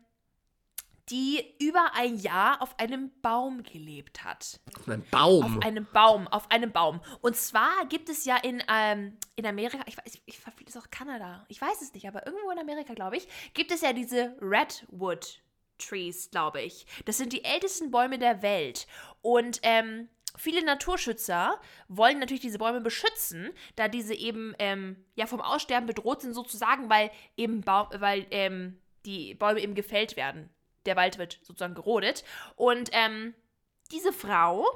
die über ein Jahr auf einem Baum gelebt hat. Ein Baum. Auf einem Baum, auf einem Baum. Und zwar gibt es ja in, ähm, in Amerika, ich weiß, ich verfehle es auch Kanada, ich weiß es nicht, aber irgendwo in Amerika, glaube ich, gibt es ja diese Redwood Trees, glaube ich. Das sind die ältesten Bäume der Welt. Und ähm, viele Naturschützer wollen natürlich diese Bäume beschützen, da diese eben ähm, ja vom Aussterben bedroht sind, sozusagen, weil eben Baum, weil ähm, die Bäume eben gefällt werden. Der Wald wird sozusagen gerodet. Und ähm, diese Frau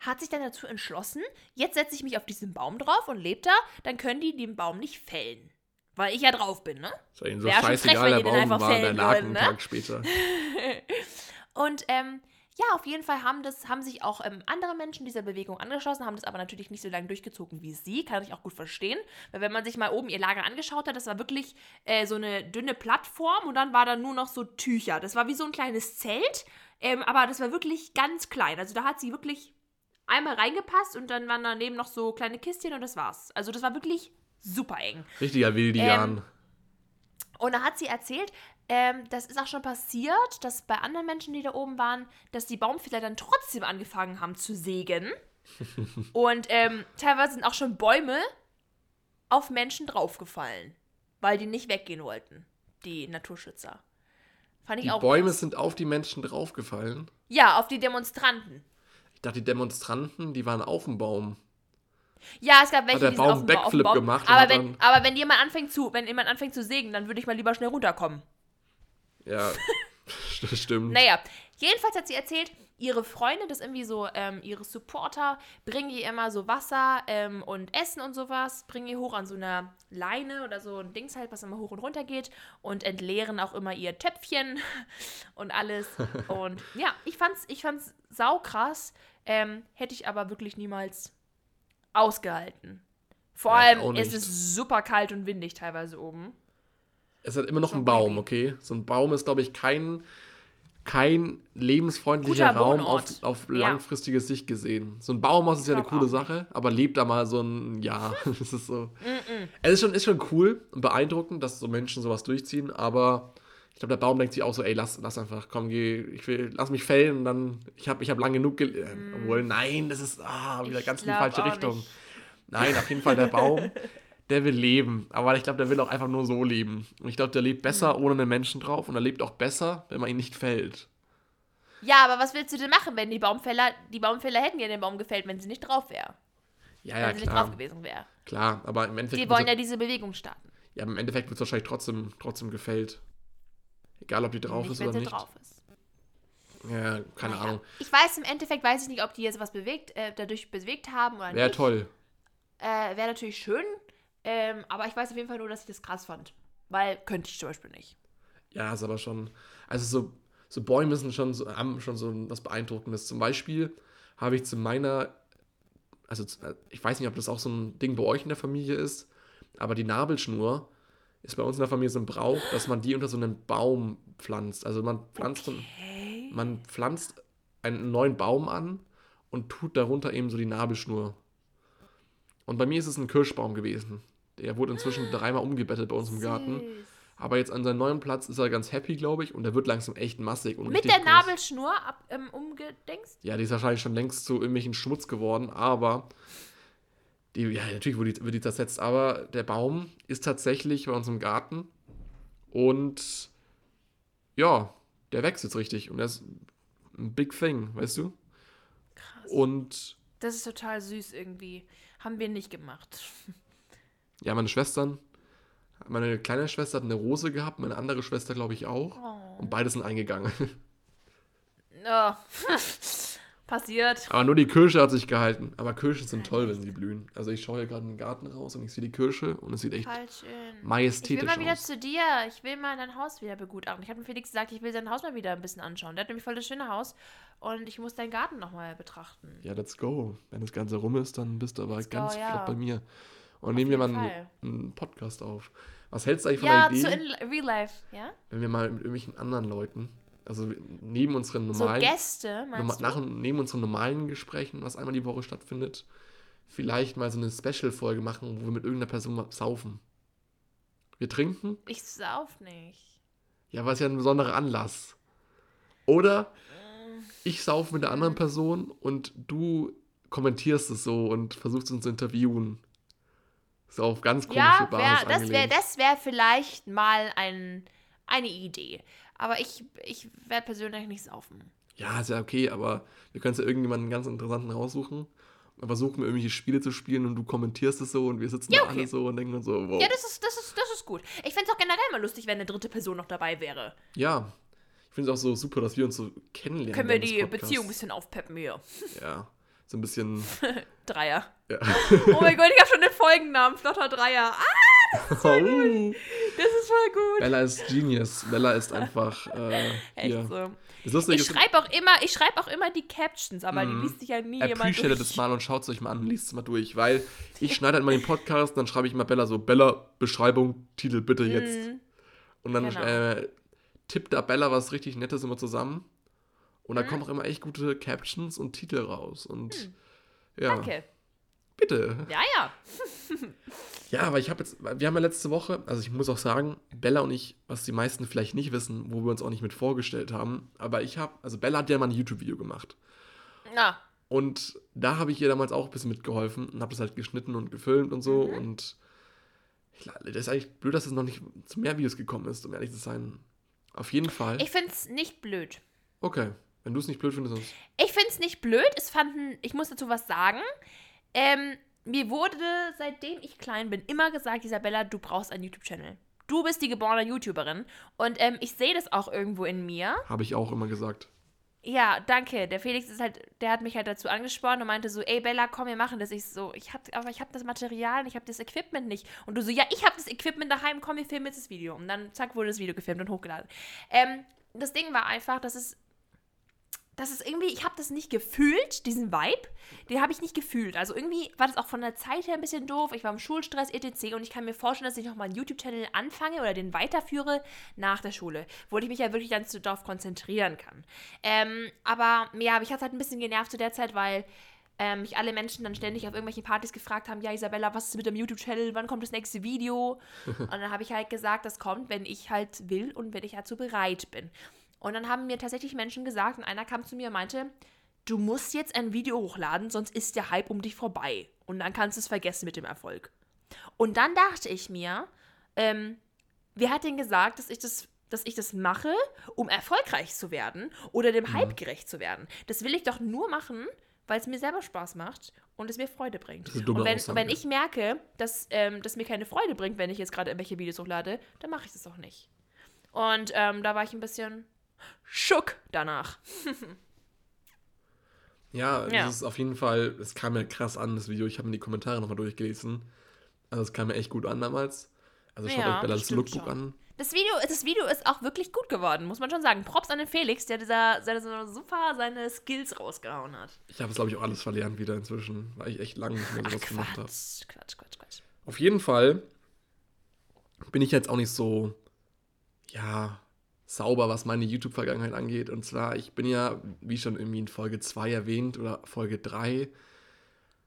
hat sich dann dazu entschlossen, jetzt setze ich mich auf diesen Baum drauf und lebt da, dann können die den Baum nicht fällen. Weil ich ja drauf bin, ne? Ist ihnen so Wär schon frech, scheißegal, wenn der Baum einfach war, der lag einen ne? Tag später. Und ähm, ja, auf jeden Fall haben, das, haben sich auch ähm, andere Menschen dieser Bewegung angeschlossen, haben das aber natürlich nicht so lange durchgezogen wie sie, kann ich auch gut verstehen. Weil wenn man sich mal oben ihr Lager angeschaut hat, das war wirklich äh, so eine dünne Plattform und dann war da nur noch so Tücher. Das war wie so ein kleines Zelt, ähm, aber das war wirklich ganz klein. Also da hat sie wirklich einmal reingepasst und dann waren daneben noch so kleine Kistchen und das war's. Also das war wirklich super eng. Richtiger Wildian. Ähm, Und da hat sie erzählt, ähm, das ist auch schon passiert, dass bei anderen Menschen, die da oben waren, dass die Baumfäller dann trotzdem angefangen haben zu sägen. Und ähm, teilweise sind auch schon Bäume auf Menschen draufgefallen, weil die nicht weggehen wollten, die Naturschützer. Fand ich die auch Bäume krass. sind auf die Menschen draufgefallen. Ja, auf die Demonstranten. Ich dachte, die Demonstranten, die waren auf dem Baum. Ja, es gab welche, der die Baum sind auf dem, Backflip Baum. gemacht aber hat wenn, aber wenn jemand anfängt zu, wenn jemand anfängt zu sägen, dann würde ich mal lieber schnell runterkommen. Ja, das stimmt. Naja, jedenfalls hat sie erzählt, ihre Freunde, das irgendwie so, ähm, ihre Supporter, bringen ihr immer so Wasser ähm, und Essen und sowas, bringen ihr hoch an so einer Leine oder so ein Dings halt, was immer hoch und runter geht und entleeren auch immer ihr Töpfchen und alles. Und ja, ich fand's, ich fand's saukrass, ähm, hätte ich aber wirklich niemals ausgehalten. Vor Ja, allem ist es super kalt und windig teilweise oben. Es hat immer noch Schon ein Baum, okay? So ein Baum ist, glaube ich, kein, kein lebensfreundlicher Raum auf, auf Ja. langfristige Sicht gesehen. So ein Baumhaus ist ja eine coole Sache, aber lebt da mal so ein Jahr. das ist so. Es ist schon, ist schon cool und beeindruckend, dass so Menschen sowas durchziehen, aber Ich glaube, der Baum denkt sich auch so, ey, lass, lass einfach, komm, geh, ich will, lass mich fällen und dann, ich habe ich hab lang genug, gel äh, obwohl, nein, das ist, ah, wieder ganz in die falsche Richtung. nicht. Nein, auf jeden Fall der Baum, der will leben, aber ich glaube, der will auch einfach nur so leben. Und ich glaube, der lebt besser Mhm. ohne einen Menschen drauf und er lebt auch besser, wenn man ihn nicht fällt. Ja, aber was willst du denn machen, wenn die Baumfäller, die Baumfäller hätten ja den Baum gefällt, wenn sie nicht drauf wäre? Ja, wenn ja, sie nicht drauf klar, gewesen wäre. klar, aber im Endeffekt, Die wollen ja diese Bewegung starten. ja, im Endeffekt wird es wahrscheinlich trotzdem, trotzdem gefällt. Egal, ob die drauf nicht, ist wenn oder sie nicht. drauf ist. Ja, keine Naja. Ahnung. Ich weiß, im Endeffekt weiß ich nicht, ob die jetzt was bewegt, äh, dadurch bewegt haben oder Wäre nicht. toll. Äh, Wäre natürlich schön. Ähm, aber ich weiß auf jeden Fall nur, dass ich das krass fand. Weil könnte ich zum Beispiel nicht. Ja, ist aber schon. Also so, so Bäume sind schon so, haben schon so was Beeindruckendes. Zum Beispiel habe ich zu meiner, also ich weiß nicht, ob das auch so ein Ding bei euch in der Familie ist, aber die Nabelschnur ist bei uns in der Familie so ein Brauch, dass man die unter so einen Baum pflanzt. Also man pflanzt, so- Hey. man pflanzt einen neuen Baum an und tut darunter eben so die Nabelschnur. Und bei mir ist es ein Kirschbaum gewesen. Der wurde inzwischen dreimal umgebettet bei uns im Garten. Aber jetzt an seinem neuen Platz ist er ganz happy, glaube ich, und er wird langsam echt massig und Mit der groß. Nabelschnur ab, ähm, umgedenkst? Ja, die ist wahrscheinlich schon längst zu irgendwelchen Schmutz geworden, aber die, ja, natürlich wird die, wird die zersetzt, aber der Baum ist tatsächlich bei uns im Garten und ja, der wächst jetzt richtig und er ist ein Big Thing, weißt du? Krass. Und Das ist total süß irgendwie. Haben wir nicht gemacht. ja, meine Schwestern, meine kleine Schwester hat eine Rose gehabt, meine andere Schwester glaube ich auch Oh. und beide sind eingegangen. Oh. Passiert. Aber nur die Kirsche hat sich gehalten. Aber Kirschen sind toll, wenn sie blühen. Also ich schaue hier gerade in den Garten raus und ich sehe die Kirsche und es sieht echt Total schön. Ich will majestätisch mal wieder aus. zu dir. Ich will mal dein Haus wieder begutachten. Ich habe dem Felix gesagt, ich will sein Haus mal wieder ein bisschen anschauen. Der hat nämlich voll das schöne Haus und ich muss deinen Garten nochmal betrachten. Ja, let's go. Wenn das Ganze rum ist, dann bist du aber Let's go, ganz ja. flott bei mir. Und Auf nehmen wir mal einen, einen Podcast auf. Was hältst du eigentlich von Ja, der zu Idee, in Real Life, ja? wenn wir mal mit irgendwelchen anderen Leuten, also neben unseren So normalen, Gäste, norma nach, neben unseren normalen Gesprächen, was einmal die Woche stattfindet, vielleicht mal so eine Special-Folge machen, wo wir mit irgendeiner Person mal saufen. Wir trinken Ich sauf nicht. Ja, war es ja ein besonderer Anlass. Oder ich sauf mit der anderen Person und du kommentierst es so und versuchst uns zu interviewen. So auf ganz komische Ja, Basis wär, das wäre das wär vielleicht mal ein, eine Idee. Aber ich, ich werde persönlich nicht saufen. Ja, ist ja okay, aber wir können ja irgendjemanden ganz interessanten raussuchen. Und versuchen irgendwelche Spiele zu spielen und du kommentierst es so und wir sitzen Ja, da okay. alle so und denken uns so, wow. Ja, das ist, das ist, das ist gut. Ich fände es auch generell mal lustig, wenn eine dritte Person noch dabei wäre. Ja. Ich finde es auch so super, dass wir uns so kennenlernen. Können wir die. Beziehung ein bisschen aufpeppen hier. Ja. So ein bisschen. Dreier. Ja. Oh mein Gott, ich habe schon den Folgennamen. Flotter Dreier. Ah, Oh. das ist voll gut. Bella ist Genius. Bella ist einfach. Äh, Echt hier. so. Das Lustige Ich ist, schreibe auch immer, ich schreibe auch immer die Captions, aber Mhm. die liest sich ja nie jemand appreciate durch. das mal und schaut es euch mal an und liest es mal durch. Weil ich schneide halt mal den Podcast, dann schreibe ich mal Bella so, Bella, Beschreibung, Titel bitte jetzt. Mhm. Und dann Genau. äh, tippt da Bella was richtig Nettes immer zusammen. Und da Mhm. kommen auch immer echt gute Captions und Titel raus. Und ja, Hm. Danke. bitte. Ja, ja. Ja, aber ich habe jetzt, wir haben ja letzte Woche, also ich muss auch sagen, Bella und ich, was die meisten vielleicht nicht wissen, wo wir uns auch nicht mit vorgestellt haben, aber ich habe, also Bella hat ja mal ein YouTube-Video gemacht. Na, Und da habe ich ihr damals auch ein bisschen mitgeholfen und habe das halt geschnitten und gefilmt und so. Mhm. Und ich, das ist eigentlich blöd, dass es noch nicht zu mehr Videos gekommen ist, um ehrlich zu sein. Auf jeden Fall. ich find's nicht blöd. okay, wenn du es nicht blöd findest, sonst. Ich find's nicht blöd. Es fanden, ich muss dazu was sagen. Ähm, mir wurde, seitdem ich klein bin, immer gesagt, Isabella, du brauchst einen YouTube-Channel. Du bist die geborene YouTuberin. Und ähm, ich sehe das auch irgendwo in mir. Habe ich auch immer gesagt. Ja, danke. Der Felix ist halt, der hat mich halt dazu angesprochen und meinte so, ey Bella, komm, wir machen das. Ich so, ich hab, aber ich habe das Material, ich habe das Equipment nicht. Und du so, ja, ich habe das Equipment daheim, komm, wir filmen jetzt das Video. Und dann, zack, wurde das Video gefilmt und hochgeladen. Ähm, das Ding war einfach, dass es, das ist irgendwie, ich habe das nicht gefühlt, diesen Vibe, den habe ich nicht gefühlt. Also irgendwie war das auch von der Zeit her ein bisschen doof. Ich war im Schulstress etc. und ich kann mir vorstellen, dass ich nochmal einen YouTube-Channel anfange oder den weiterführe nach der Schule, wo ich mich ja wirklich dann darauf konzentrieren kann. Ähm, aber ja, mich hat halt ein bisschen genervt zu der Zeit, weil ähm, mich alle Menschen dann ständig auf irgendwelchen Partys gefragt haben, ja Isabella, was ist mit dem YouTube-Channel, wann kommt das nächste Video? und dann habe ich halt gesagt, das kommt, wenn ich halt will und wenn ich dazu bereit bin. Und dann haben mir tatsächlich Menschen gesagt und einer kam zu mir und meinte, du musst jetzt ein Video hochladen, sonst ist der Hype um dich vorbei. Und dann kannst du es vergessen mit dem Erfolg. Und dann dachte ich mir, ähm, wer hat denn gesagt, dass ich das dass ich das mache, um erfolgreich zu werden oder dem Hype gerecht zu werden. Das will ich doch nur machen, weil es mir selber Spaß macht und es mir Freude bringt. Und wenn, Aussage. wenn ich merke, dass ähm, das mir keine Freude bringt, wenn ich jetzt gerade irgendwelche Videos hochlade, dann mache ich das auch nicht. Und ähm, da war ich ein bisschen schock danach. Ja, Ja. das ist auf jeden Fall, es kam mir krass an, das Video. Ich habe mir die Kommentare nochmal durchgelesen. Also es kam mir echt gut an damals. Also schaut Ja, euch Bellas Lookbook schon. an. Das Video, das Video ist auch wirklich gut geworden, muss man schon sagen. Props an den Felix, der dieser, der super seine Skills rausgehauen hat. Ich habe es, glaube ich, auch alles verlernt wieder inzwischen, weil ich echt lange nicht mehr sowas gemacht habe. Quatsch, Quatsch, Quatsch, Quatsch. Auf jeden Fall bin ich jetzt auch nicht so, ja, sauber, was meine YouTube-Vergangenheit angeht. Und zwar, ich bin ja, wie schon irgendwie in Folge 2 erwähnt oder Folge 3,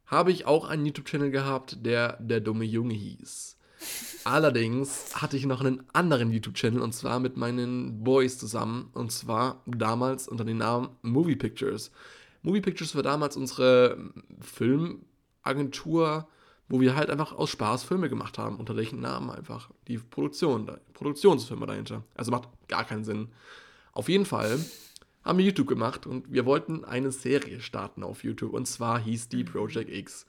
habe ich auch einen YouTube-Channel gehabt, der der dumme Junge hieß. Allerdings hatte ich noch einen anderen YouTube-Channel und zwar mit meinen Boys zusammen und zwar damals unter dem Namen Movie Pictures. Movie Pictures war damals unsere Filmagentur, wo wir halt einfach aus Spaß Filme gemacht haben, unter welchen Namen einfach. Die Produktion, da- Produktionsfirma dahinter. Also macht gar keinen Sinn. Auf jeden Fall haben wir YouTube gemacht und wir wollten eine Serie starten auf YouTube und zwar hieß die Project X.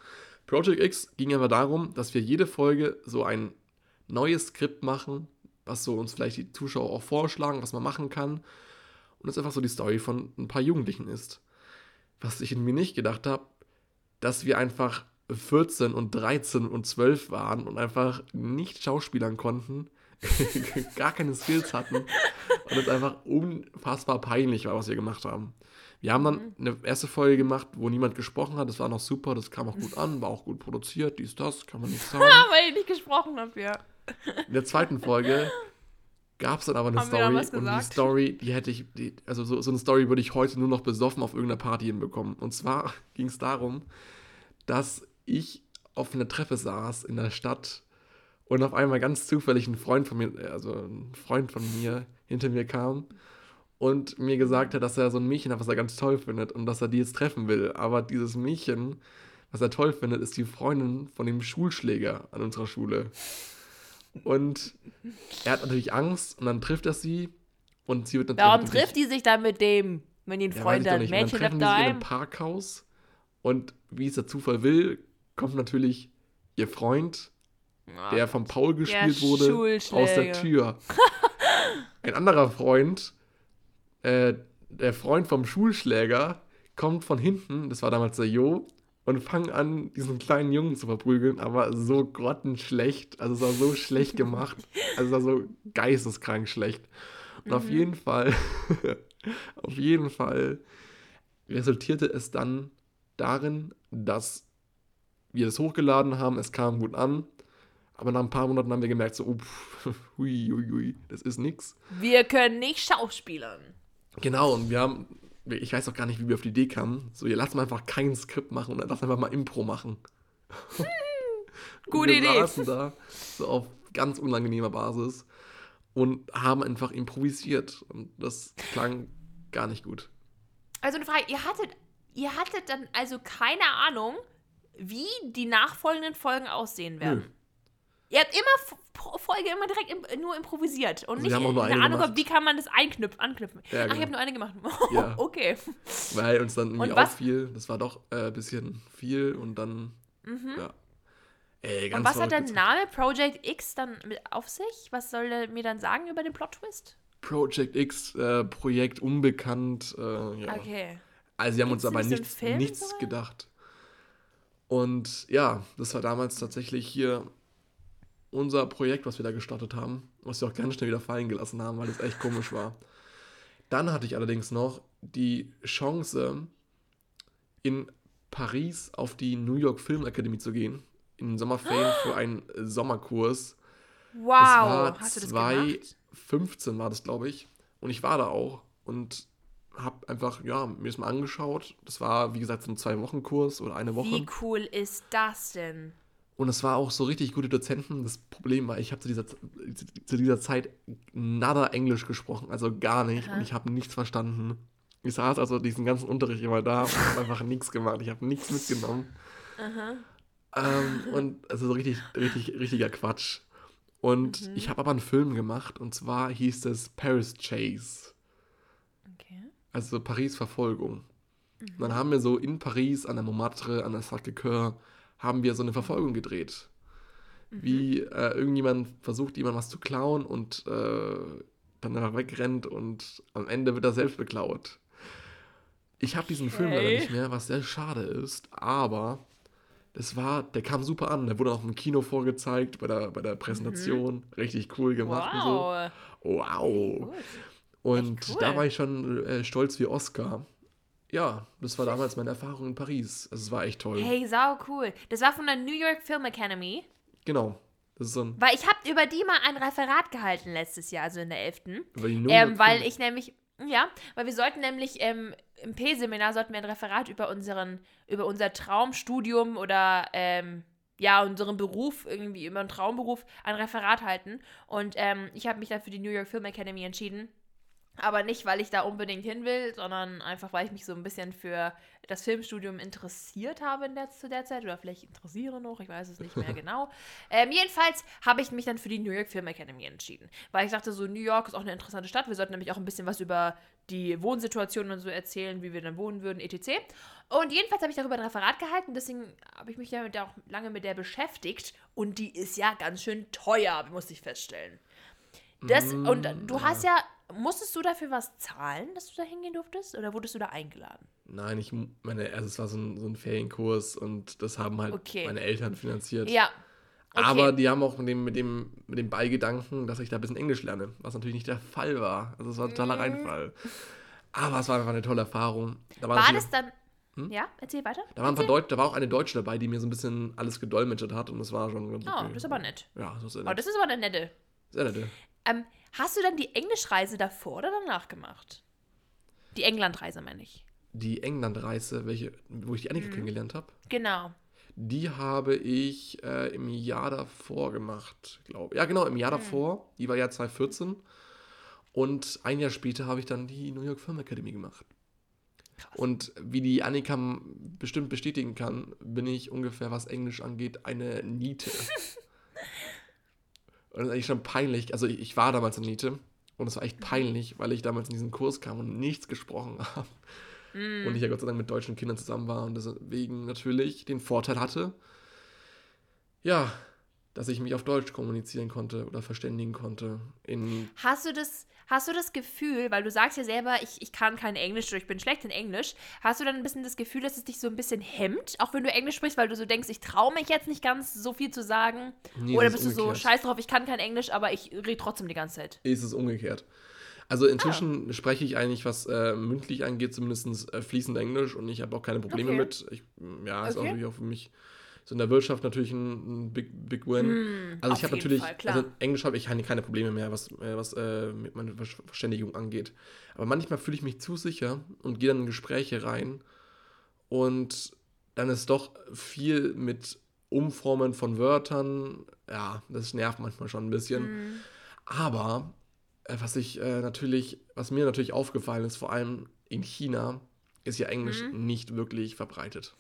Project X ging aber darum, dass wir jede Folge so ein neues Skript machen, was so uns vielleicht die Zuschauer auch vorschlagen, was man machen kann. Und das einfach so die Story von ein paar Jugendlichen ist. Was ich in mir nicht gedacht habe, dass wir einfach 14 und 13 und 12 waren und einfach nicht schauspielern konnten, gar keine Skills hatten und es einfach unfassbar peinlich war, was wir gemacht haben. Wir haben dann eine erste Folge gemacht, wo niemand gesprochen hat. Das war noch super, das kam auch gut an, war auch gut produziert, dies, das, kann man nicht sagen. Weil ich nicht gesprochen habe, ja. In der zweiten Folge gab es dann aber eine Haben Story und die? Story, die hätte ich, die, also so, so eine Story würde ich heute nur noch besoffen auf irgendeiner Party hinbekommen. Und zwar ging es darum, dass ich auf einer Treppe saß in der Stadt und auf einmal ganz zufällig ein Freund von mir, also ein Freund von mir hinter mir kam und mir gesagt hat, dass er so ein Mädchen hat, was er ganz toll findet und dass er die jetzt treffen will. Aber dieses Mädchen, was er toll findet, ist die Freundin von dem Schulschläger an unserer Schule. Und er hat natürlich Angst und dann trifft er sie und sie wird natürlich. Warum trifft die sich dann mit dem, wenn die einen ja, Freund hat? nicht. Und dann Mädchen treffen die sich in einem. Parkhaus und wie es der Zufall will, kommt natürlich ihr Freund, der vom Paul gespielt wurde, aus der. Tür. Ein anderer Freund, äh, der Freund vom Schulschläger, kommt von hinten, das war damals der Jo, und fangen an, diesen kleinen Jungen zu verprügeln, aber so grottenschlecht. Also es war so schlecht gemacht. Also es war so geisteskrank schlecht. Und auf jeden Fall, auf jeden Fall resultierte es dann darin, dass wir das hochgeladen haben, es kam gut an, aber nach ein paar Monaten haben wir gemerkt, so, uff, hui, hui, hui, das ist nix. Wir können nicht schauspielern. Genau, und wir haben, ich weiß auch gar nicht, wie wir auf die Idee kamen, so, ihr lasst mal einfach kein Skript machen und lass einfach mal Impro machen. Gute wir Idee. saßen da, so auf ganz unangenehmer Basis und haben einfach improvisiert und das klang gar nicht gut. Also eine Frage, ihr hattet, ihr hattet dann also keine Ahnung, wie die nachfolgenden Folgen aussehen werden. Nö. Ihr habt immer Folge immer direkt im, nur improvisiert und Also nicht wir haben auch nur eine eine Ahnung gemacht. gehabt, wie kann man das einknüpfen, anknüpfen. Ja, Ach, ich genau. habe nur eine gemacht. Ja. okay. Weil uns dann irgendwie auffiel, das war doch ein äh, bisschen viel und dann, ja. Ey, ganz Mhm. Und was hat der. Name Project X dann mit auf sich? Was soll der mir dann sagen über den Plot-Twist? Project X, äh, Projekt unbekannt, äh, ja. Okay. Also, sie haben uns Gibt's aber so einen nichts, nichts sogar? gedacht. Und ja, das war damals tatsächlich hier unser Projekt, was wir da gestartet haben, was wir auch ganz schnell wieder fallen gelassen haben, weil es echt komisch war. Dann hatte ich allerdings noch die Chance, in Paris auf die New York Film Academy zu gehen, in den Sommerferien für einen Sommerkurs. Wow. Das war Hast du das gemacht? 2015 war das, glaube ich. Und ich war da auch. Und habe einfach, ja, mir das mal angeschaut. Das war, wie gesagt, so ein Zwei-Wochen-Kurs oder eine Woche. Wie cool ist das denn? Und es war auch so richtig gute Dozenten. Das Problem war, ich habe zu dieser, zu dieser Zeit nada Englisch gesprochen, also gar nicht. Aha. Und ich habe nichts verstanden. Ich saß also diesen ganzen Unterricht immer da und habe einfach nichts gemacht. Ich habe nichts mitgenommen. Aha. Ähm, und also so richtig, richtig, richtiger Quatsch. Und mhm. ich habe aber einen Film gemacht und zwar hieß es Paris Chase. Okay. Also Paris Verfolgung. Mhm. Und dann haben wir so in Paris an der Montmartre, an der Sacré-Cœur, haben wir so eine Verfolgung gedreht. Mhm. Wie äh, irgendjemand versucht, jemand was zu klauen und äh, dann einfach wegrennt und am Ende wird er selbst beklaut. Ich habe diesen okay. Film leider nicht mehr, was sehr schade ist, aber das war, der kam super an. Der wurde auch im Kino vorgezeigt bei der, bei der Präsentation. Mhm. Richtig cool gemacht wow. und so. Wow. Und cool. da war ich schon äh, stolz wie Oscar. Ja, das war damals meine Erfahrung in Paris. Also es war echt toll. Hey, sau cool. Das war von der New York Film Academy. Genau. Das ist so ein weil ich habe über die mal ein Referat gehalten letztes Jahr, also in der 11. Über die New York ähm, weil ich nämlich, ja, weil wir sollten nämlich ähm, im P-Seminar sollten wir ein Referat über unseren, über unser Traumstudium oder ähm, ja, unseren Beruf, irgendwie über einen Traumberuf, ein Referat halten. Und ähm, ich habe mich dann für die New York Film Academy entschieden. Aber nicht, weil ich da unbedingt hin will, sondern einfach, weil ich mich so ein bisschen für das Filmstudium interessiert habe in der, zu der Zeit. Oder vielleicht interessiere noch, ich weiß es nicht mehr genau. Ähm, jedenfalls habe ich mich dann für die New York Film Academy entschieden. Weil ich dachte, so New York ist auch eine interessante Stadt. Wir sollten nämlich auch ein bisschen was über die Wohnsituation und so erzählen, wie wir dann wohnen würden, etc. Und jedenfalls habe ich darüber ein Referat gehalten, deswegen habe ich mich damit auch lange mit der beschäftigt. Und die ist ja ganz schön teuer, muss ich feststellen. Das, und du hast ja Musstest du dafür was zahlen, dass du da hingehen durftest? Oder wurdest du da eingeladen? Nein, ich meine, also es war so ein, so ein Ferienkurs und das haben halt okay. meine Eltern finanziert. Ja. Okay. Aber die haben auch mit dem, mit, dem, mit dem Beigedanken, dass ich da ein bisschen Englisch lerne, was natürlich nicht der Fall war. Also es war ein totaler mm. Reinfall. Aber es war einfach eine tolle Erfahrung. Da war, war das dann. Hm? Ja, erzähl weiter. Da, waren Deut da war auch eine Deutsche dabei, die mir so ein bisschen alles gedolmetscht hat und das war schon ganz Oh, das ist aber nett. Ja, das ist nett. Oh, das ist aber eine nette. Sehr nette. Ähm, Hast du dann die Englischreise davor oder danach gemacht? Die Englandreise, meine ich. Die Englandreise, welche, wo ich die Annika mhm. kennengelernt habe? Genau. Die habe ich äh, im Jahr davor gemacht, glaube ich. Ja, genau, im Jahr mhm. davor. Die war ja 2014. Und ein Jahr später habe ich dann die New York Film Academy gemacht. Krass. Und wie die Annika bestimmt bestätigen kann, bin ich ungefähr, was Englisch angeht, eine Niete. Und das ist eigentlich schon peinlich. Also ich, ich war damals in Niete und es war echt peinlich, weil ich damals in diesen Kurs kam und nichts gesprochen habe. Mm. Und ich ja Gott sei Dank mit deutschen Kindern zusammen war und deswegen natürlich den Vorteil hatte, ja, dass ich mich auf Deutsch kommunizieren konnte oder verständigen konnte. Hast du das, hast du das Gefühl, weil du sagst ja selber, ich, ich kann kein Englisch oder ich bin schlecht in Englisch, hast du dann ein bisschen das Gefühl, dass es dich so ein bisschen hemmt, auch wenn du Englisch sprichst, weil du so denkst, ich traue mich jetzt nicht ganz so viel zu sagen? Nee, oder bist du so, scheiß drauf, ich kann kein Englisch, aber ich rede trotzdem die ganze Zeit? Ist es umgekehrt. Also inzwischen ah. spreche ich eigentlich, was äh, mündlich angeht, zumindest äh, fließend Englisch und ich habe auch keine Probleme okay. mit. Ich, ja, ist okay. auch für mich so in der Wirtschaft natürlich ein, ein Big, Big Win. Mm, also ich habe natürlich, Fall, also Englisch habe ich keine, Probleme mehr, was, äh, was äh, mit meiner Verständigung angeht. Aber manchmal fühle ich mich zu sicher und gehe dann in Gespräche rein und dann ist doch viel mit Umformen von Wörtern. Ja, das nervt manchmal schon ein bisschen. Mm. Aber äh, was ich äh, natürlich, was mir natürlich aufgefallen ist, vor allem in China, ist ja Englisch mm. nicht wirklich verbreitet.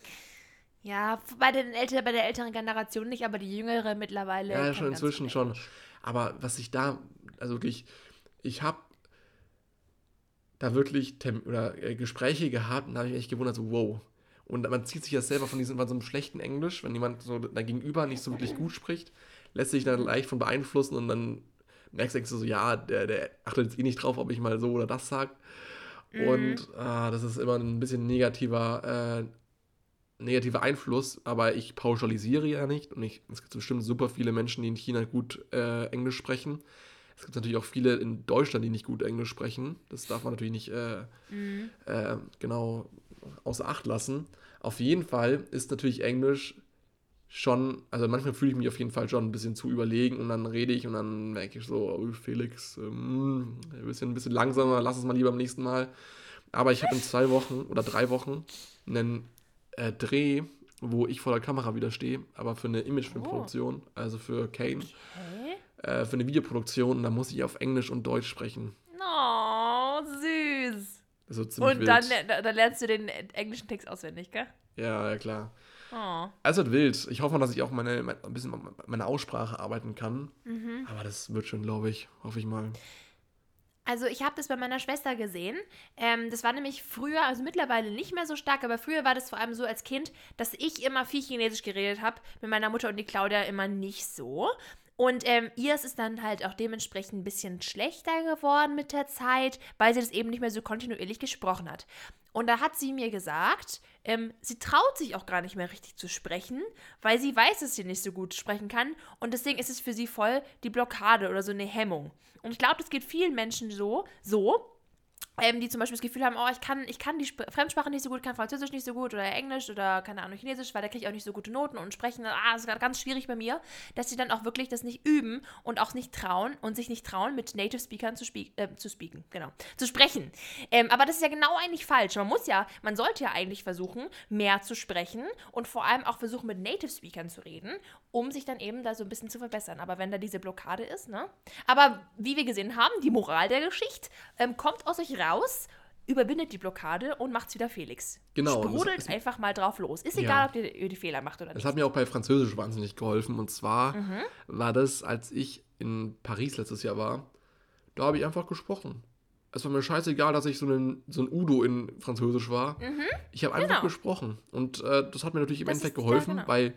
Ja, bei, den Eltern, bei der älteren Generation nicht, aber die jüngere mittlerweile. Ja, schon inzwischen schon. Aber was ich da, also wirklich, ich habe da wirklich Tem oder äh, Gespräche gehabt und da habe ich echt gewundert, so wow. Und man zieht sich ja selber von diesem von so einem schlechten Englisch, wenn jemand so dagegenüber nicht so wirklich gut spricht, lässt sich dann leicht von beeinflussen und dann merkst du so, ja, der, der achtet jetzt eh nicht drauf, ob ich mal so oder das sage. Mhm. Und ah, das ist immer ein bisschen negativer äh, negativer Einfluss, aber ich pauschalisiere ja nicht und ich, es gibt bestimmt super viele Menschen, die in China gut äh, Englisch sprechen. Es gibt natürlich auch viele in Deutschland, die nicht gut Englisch sprechen. Das darf man natürlich nicht äh, mhm. äh, genau außer Acht lassen. Auf jeden Fall ist natürlich Englisch schon, also manchmal fühle ich mich auf jeden Fall schon ein bisschen zu überlegen und dann rede ich und dann merke ich so, oh, Felix, ähm, ein, bisschen, ein bisschen langsamer, lass es mal lieber beim nächsten Mal. Aber ich habe in zwei Wochen oder drei Wochen einen äh, Dreh, wo ich vor der Kamera wieder stehe, aber für eine Imagefilmproduktion, oh. also für Kane, okay. äh, für eine Videoproduktion. Da muss ich auf Englisch und Deutsch sprechen. Oh, süß. und dann, dann lernst du den englischen Text auswendig, gell? Ja, ja, klar. Oh. Also wild. Ich hoffe mal, dass ich auch meine, mein, ein bisschen meine Aussprache arbeiten kann. Mhm. Aber das wird schon, glaube ich. Hoffe ich mal. Also ich habe das bei meiner Schwester gesehen. Ähm, das war nämlich früher, also mittlerweile nicht mehr so stark, aber früher war das vor allem so als Kind, dass ich immer viel Chinesisch geredet habe, mit meiner Mutter und die Claudia immer nicht so. Und ähm, ihr ist es dann halt auch dementsprechend ein bisschen schlechter geworden mit der Zeit, weil sie das eben nicht mehr so kontinuierlich gesprochen hat. Und da hat sie mir gesagt, ähm, sie traut sich auch gar nicht mehr richtig zu sprechen, weil sie weiß, dass sie nicht so gut sprechen kann. Und deswegen ist es für sie voll die Blockade oder so eine Hemmung. Und ich glaube, das geht vielen Menschen so, so, ähm, die zum Beispiel das Gefühl haben, oh, ich kann, ich kann die Sp Fremdsprache nicht so gut, kann Französisch nicht so gut oder Englisch oder keine Ahnung, Chinesisch, weil da kriege ich auch nicht so gute Noten und sprechen, ah, das ist gerade ganz schwierig bei mir, dass sie dann auch wirklich das nicht üben und auch nicht trauen und sich nicht trauen, mit Native Speakern zu, speak, äh, zu speaken, genau, zu sprechen. Ähm, aber das ist ja genau eigentlich falsch. Man muss ja, man sollte ja eigentlich versuchen, mehr zu sprechen und vor allem auch versuchen, mit Native Speakern zu reden, um sich dann eben da so ein bisschen zu verbessern. Aber wenn da diese Blockade ist, ne? Aber wie wir gesehen haben, die Moral der Geschichte ähm, kommt aus euch raus raus, überwindet die Blockade und macht's wieder Felix. Genau. Sprudelt es, einfach mal drauf los. Ist egal, ja. ob ihr die Fehler macht oder nicht. Das hat mir auch bei Französisch wahnsinnig geholfen. Und zwar mhm. war das, als ich in Paris letztes Jahr war, da habe ich einfach gesprochen. Es war mir scheißegal, dass ich so ein, so ein Udo in Französisch war. Mhm. Ich habe einfach genau. gesprochen. Und äh, das hat mir natürlich im das Endeffekt geholfen, genau. weil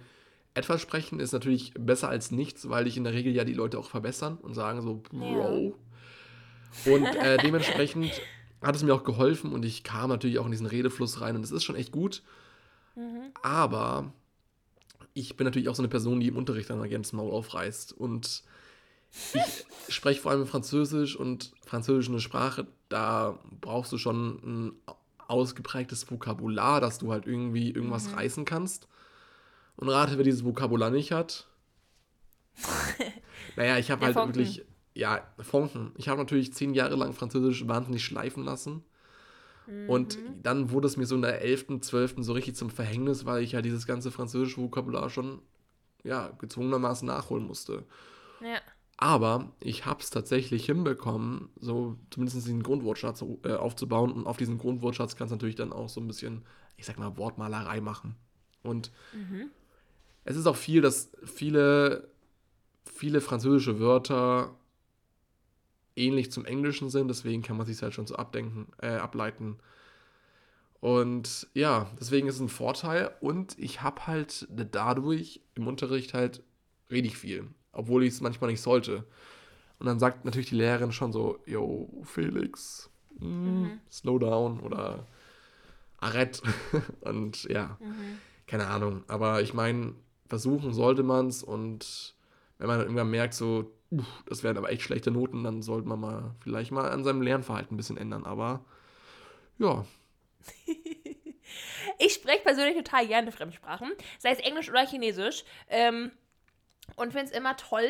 etwas sprechen ist natürlich besser als nichts, weil ich in der Regel ja die Leute auch verbessern und sagen so, Bro. Ja. Und äh, dementsprechend hat es mir auch geholfen und ich kam natürlich auch in diesen Redefluss rein und es ist schon echt gut. Mhm. Aber ich bin natürlich auch so eine Person, die im Unterricht dann gerne das Maul aufreißt und ich spreche vor allem Französisch und Französisch eine Sprache, da brauchst du schon ein ausgeprägtes Vokabular, dass du halt irgendwie irgendwas mhm. reißen kannst. Und rate, wer dieses Vokabular nicht hat. naja, ich habe halt wirklich ja, Fonken. Ich habe natürlich zehn Jahre lang Französisch wahnsinnig schleifen lassen. Mhm. Und dann wurde es mir so in der 11., 12. so richtig zum Verhängnis, weil ich ja dieses ganze französische Vokabular schon, ja, gezwungenermaßen nachholen musste. Ja. Aber ich habe es tatsächlich hinbekommen, so zumindest diesen Grundwortschatz äh, aufzubauen. Und auf diesen Grundwortschatz kannst du natürlich dann auch so ein bisschen, ich sag mal, Wortmalerei machen. Und mhm. es ist auch viel, dass viele, viele französische Wörter ähnlich zum Englischen sind, deswegen kann man sich halt schon so abdenken, äh, ableiten. Und ja, deswegen ist es ein Vorteil und ich habe halt dadurch im Unterricht halt rede ich viel, obwohl ich es manchmal nicht sollte. Und dann sagt natürlich die Lehrerin schon so, yo, Felix, mm, mhm. slow down oder arrête. und ja, mhm. keine Ahnung. Aber ich meine, versuchen sollte man es und wenn man irgendwann merkt, so, das wären aber echt schlechte Noten, dann sollte man mal vielleicht mal an seinem Lernverhalten ein bisschen ändern. Aber ja. ich spreche persönlich total gerne Fremdsprachen, sei es Englisch oder Chinesisch. Ähm, und finde es immer toll,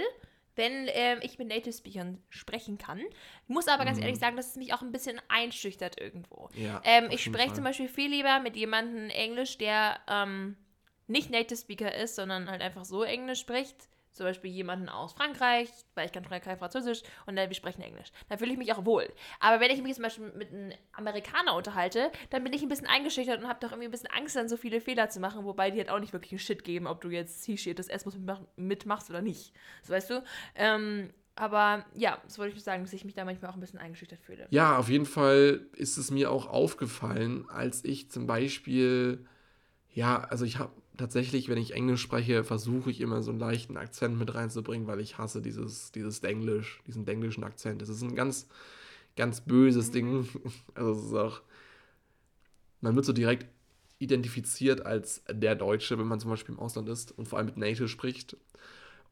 wenn ähm, ich mit Native Speakern sprechen kann. Ich muss aber ganz mhm. ehrlich sagen, dass es mich auch ein bisschen einschüchtert irgendwo. Ja, ähm, ich spreche zum Beispiel viel lieber mit jemandem Englisch, der ähm, nicht Native Speaker ist, sondern halt einfach so Englisch spricht zum Beispiel jemanden aus Frankreich, weil ich kann kein Französisch und dann wir sprechen Englisch. Da fühle ich mich auch wohl. Aber wenn ich mich zum Beispiel mit einem Amerikaner unterhalte, dann bin ich ein bisschen eingeschüchtert und habe doch irgendwie ein bisschen Angst, dann so viele Fehler zu machen, wobei die halt auch nicht wirklich einen Shit geben, ob du jetzt C-Shit das S muss mitmachst oder nicht. So weißt du? Ähm, aber ja, das wollte ich sagen, dass ich mich da manchmal auch ein bisschen eingeschüchtert fühle. Ja, auf jeden Fall ist es mir auch aufgefallen, als ich zum Beispiel, ja, also ich habe tatsächlich, wenn ich Englisch spreche, versuche ich immer so einen leichten Akzent mit reinzubringen, weil ich hasse dieses, dieses Denglisch, diesen denglischen Akzent. Das ist ein ganz, ganz böses Ding. Also es ist auch, man wird so direkt identifiziert als der Deutsche, wenn man zum Beispiel im Ausland ist und vor allem mit Native spricht.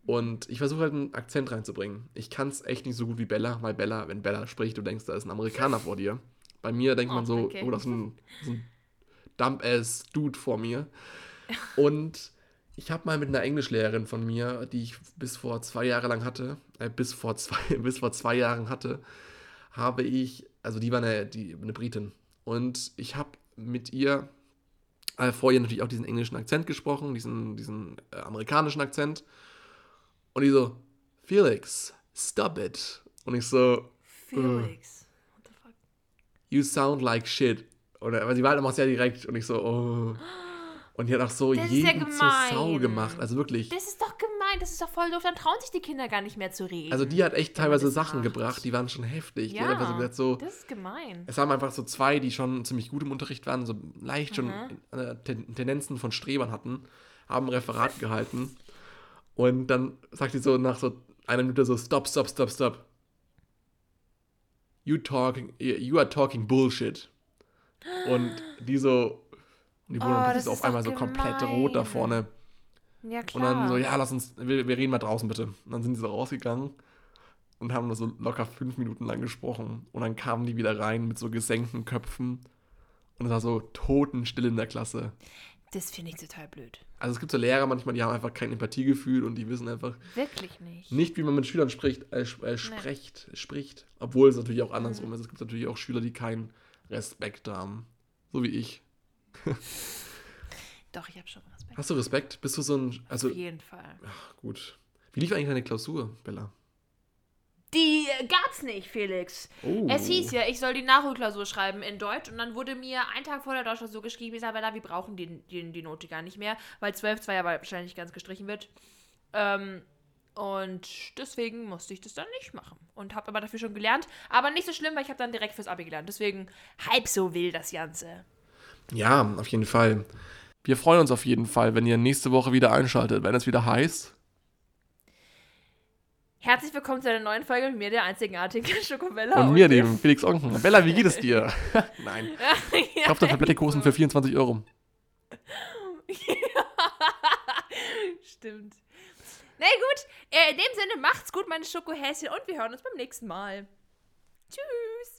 Und ich versuche halt einen Akzent reinzubringen. Ich kann es echt nicht so gut wie Bella, weil Bella, wenn Bella spricht, du denkst, da ist ein Amerikaner vor dir. Bei mir denkt oh, man so, okay. oh, das ist ein, ein Dump-ass-Dude vor mir. Und ich habe mal mit einer Englischlehrerin von mir, die ich bis vor zwei Jahre lang hatte, äh, bis, vor zwei, bis vor zwei Jahren hatte, habe ich, also die war eine, die, eine Britin. Und ich habe mit ihr äh, vorher natürlich auch diesen englischen Akzent gesprochen, diesen, diesen äh, amerikanischen Akzent. Und die so, Felix, stop it. Und ich so, Felix. What the fuck? you sound like shit. Oder, aber sie war halt immer sehr direkt und ich so, oh. Und die hat auch so Das ist ja jeden zur Sau gemacht. Also wirklich. Das ist doch gemein, das ist doch voll doof. Dann trauen sich die Kinder gar nicht mehr zu reden. Also die hat echt teilweise Sachen macht. gebracht, die waren schon heftig. Die ja, hat einfach so gesagt, so, das ist gemein. es haben einfach so zwei, die schon ziemlich gut im Unterricht waren, so leicht schon Mhm. äh, Ten Tendenzen von Strebern hatten, haben ein Referat gehalten. Und dann sagt sie so nach so einer Minute so, stop, stop, stop, stop. You talking, you are talking bullshit. Und die so, und die Oh, das so ist auf einmal so komplett rot da gemein. vorne. Ja, Und klar. dann so, ja, lass uns, wir, wir reden mal draußen bitte. Und dann sind die so rausgegangen und haben da so locker fünf Minuten lang gesprochen. Und dann kamen die wieder rein mit so gesenkten Köpfen. Und es war so totenstill in der Klasse. Das finde ich total blöd. Also es gibt so Lehrer manchmal, die haben einfach kein Empathiegefühl und die wissen einfach Wirklich nicht. nicht, wie man mit Schülern spricht, äh, äh, spricht, spricht. Obwohl es natürlich auch andersrum ist. Es gibt natürlich auch Schüler, die keinen Respekt haben. So wie ich. Doch, ich habe schon Respekt. Hast du Respekt? Bist du so ein, also, Auf jeden Fall. ach, gut. Wie lief eigentlich deine Klausur, Bella? Die äh, gab's nicht, Felix. Oh. Es hieß ja, ich soll die Nachholklausur schreiben in Deutsch und dann wurde mir ein Tag vor der Deutschklausur geschrieben, Isabella, wir brauchen die, die, die Note gar nicht mehr, weil 12 zwar ja wahrscheinlich ganz gestrichen wird. Ähm, und deswegen musste ich das dann nicht machen. Und habe aber dafür schon gelernt. Aber nicht so schlimm, weil ich habe dann direkt fürs Abi gelernt. Deswegen halb so wild das Ganze. Ja, auf jeden Fall. Wir freuen uns auf jeden Fall, wenn ihr nächste Woche wieder einschaltet, wenn es wieder heißt. Herzlich willkommen zu einer neuen Folge mit mir, der einzigartigen Schokobella. Und mir, dem Felix Onken. Bella, wie geht es dir? Nein. Kauft doch Tablettekosen für 24 Euro. Stimmt. Na gut, äh, in dem Sinne macht's gut, meine Schokohäschen, und wir hören uns beim nächsten Mal. Tschüss.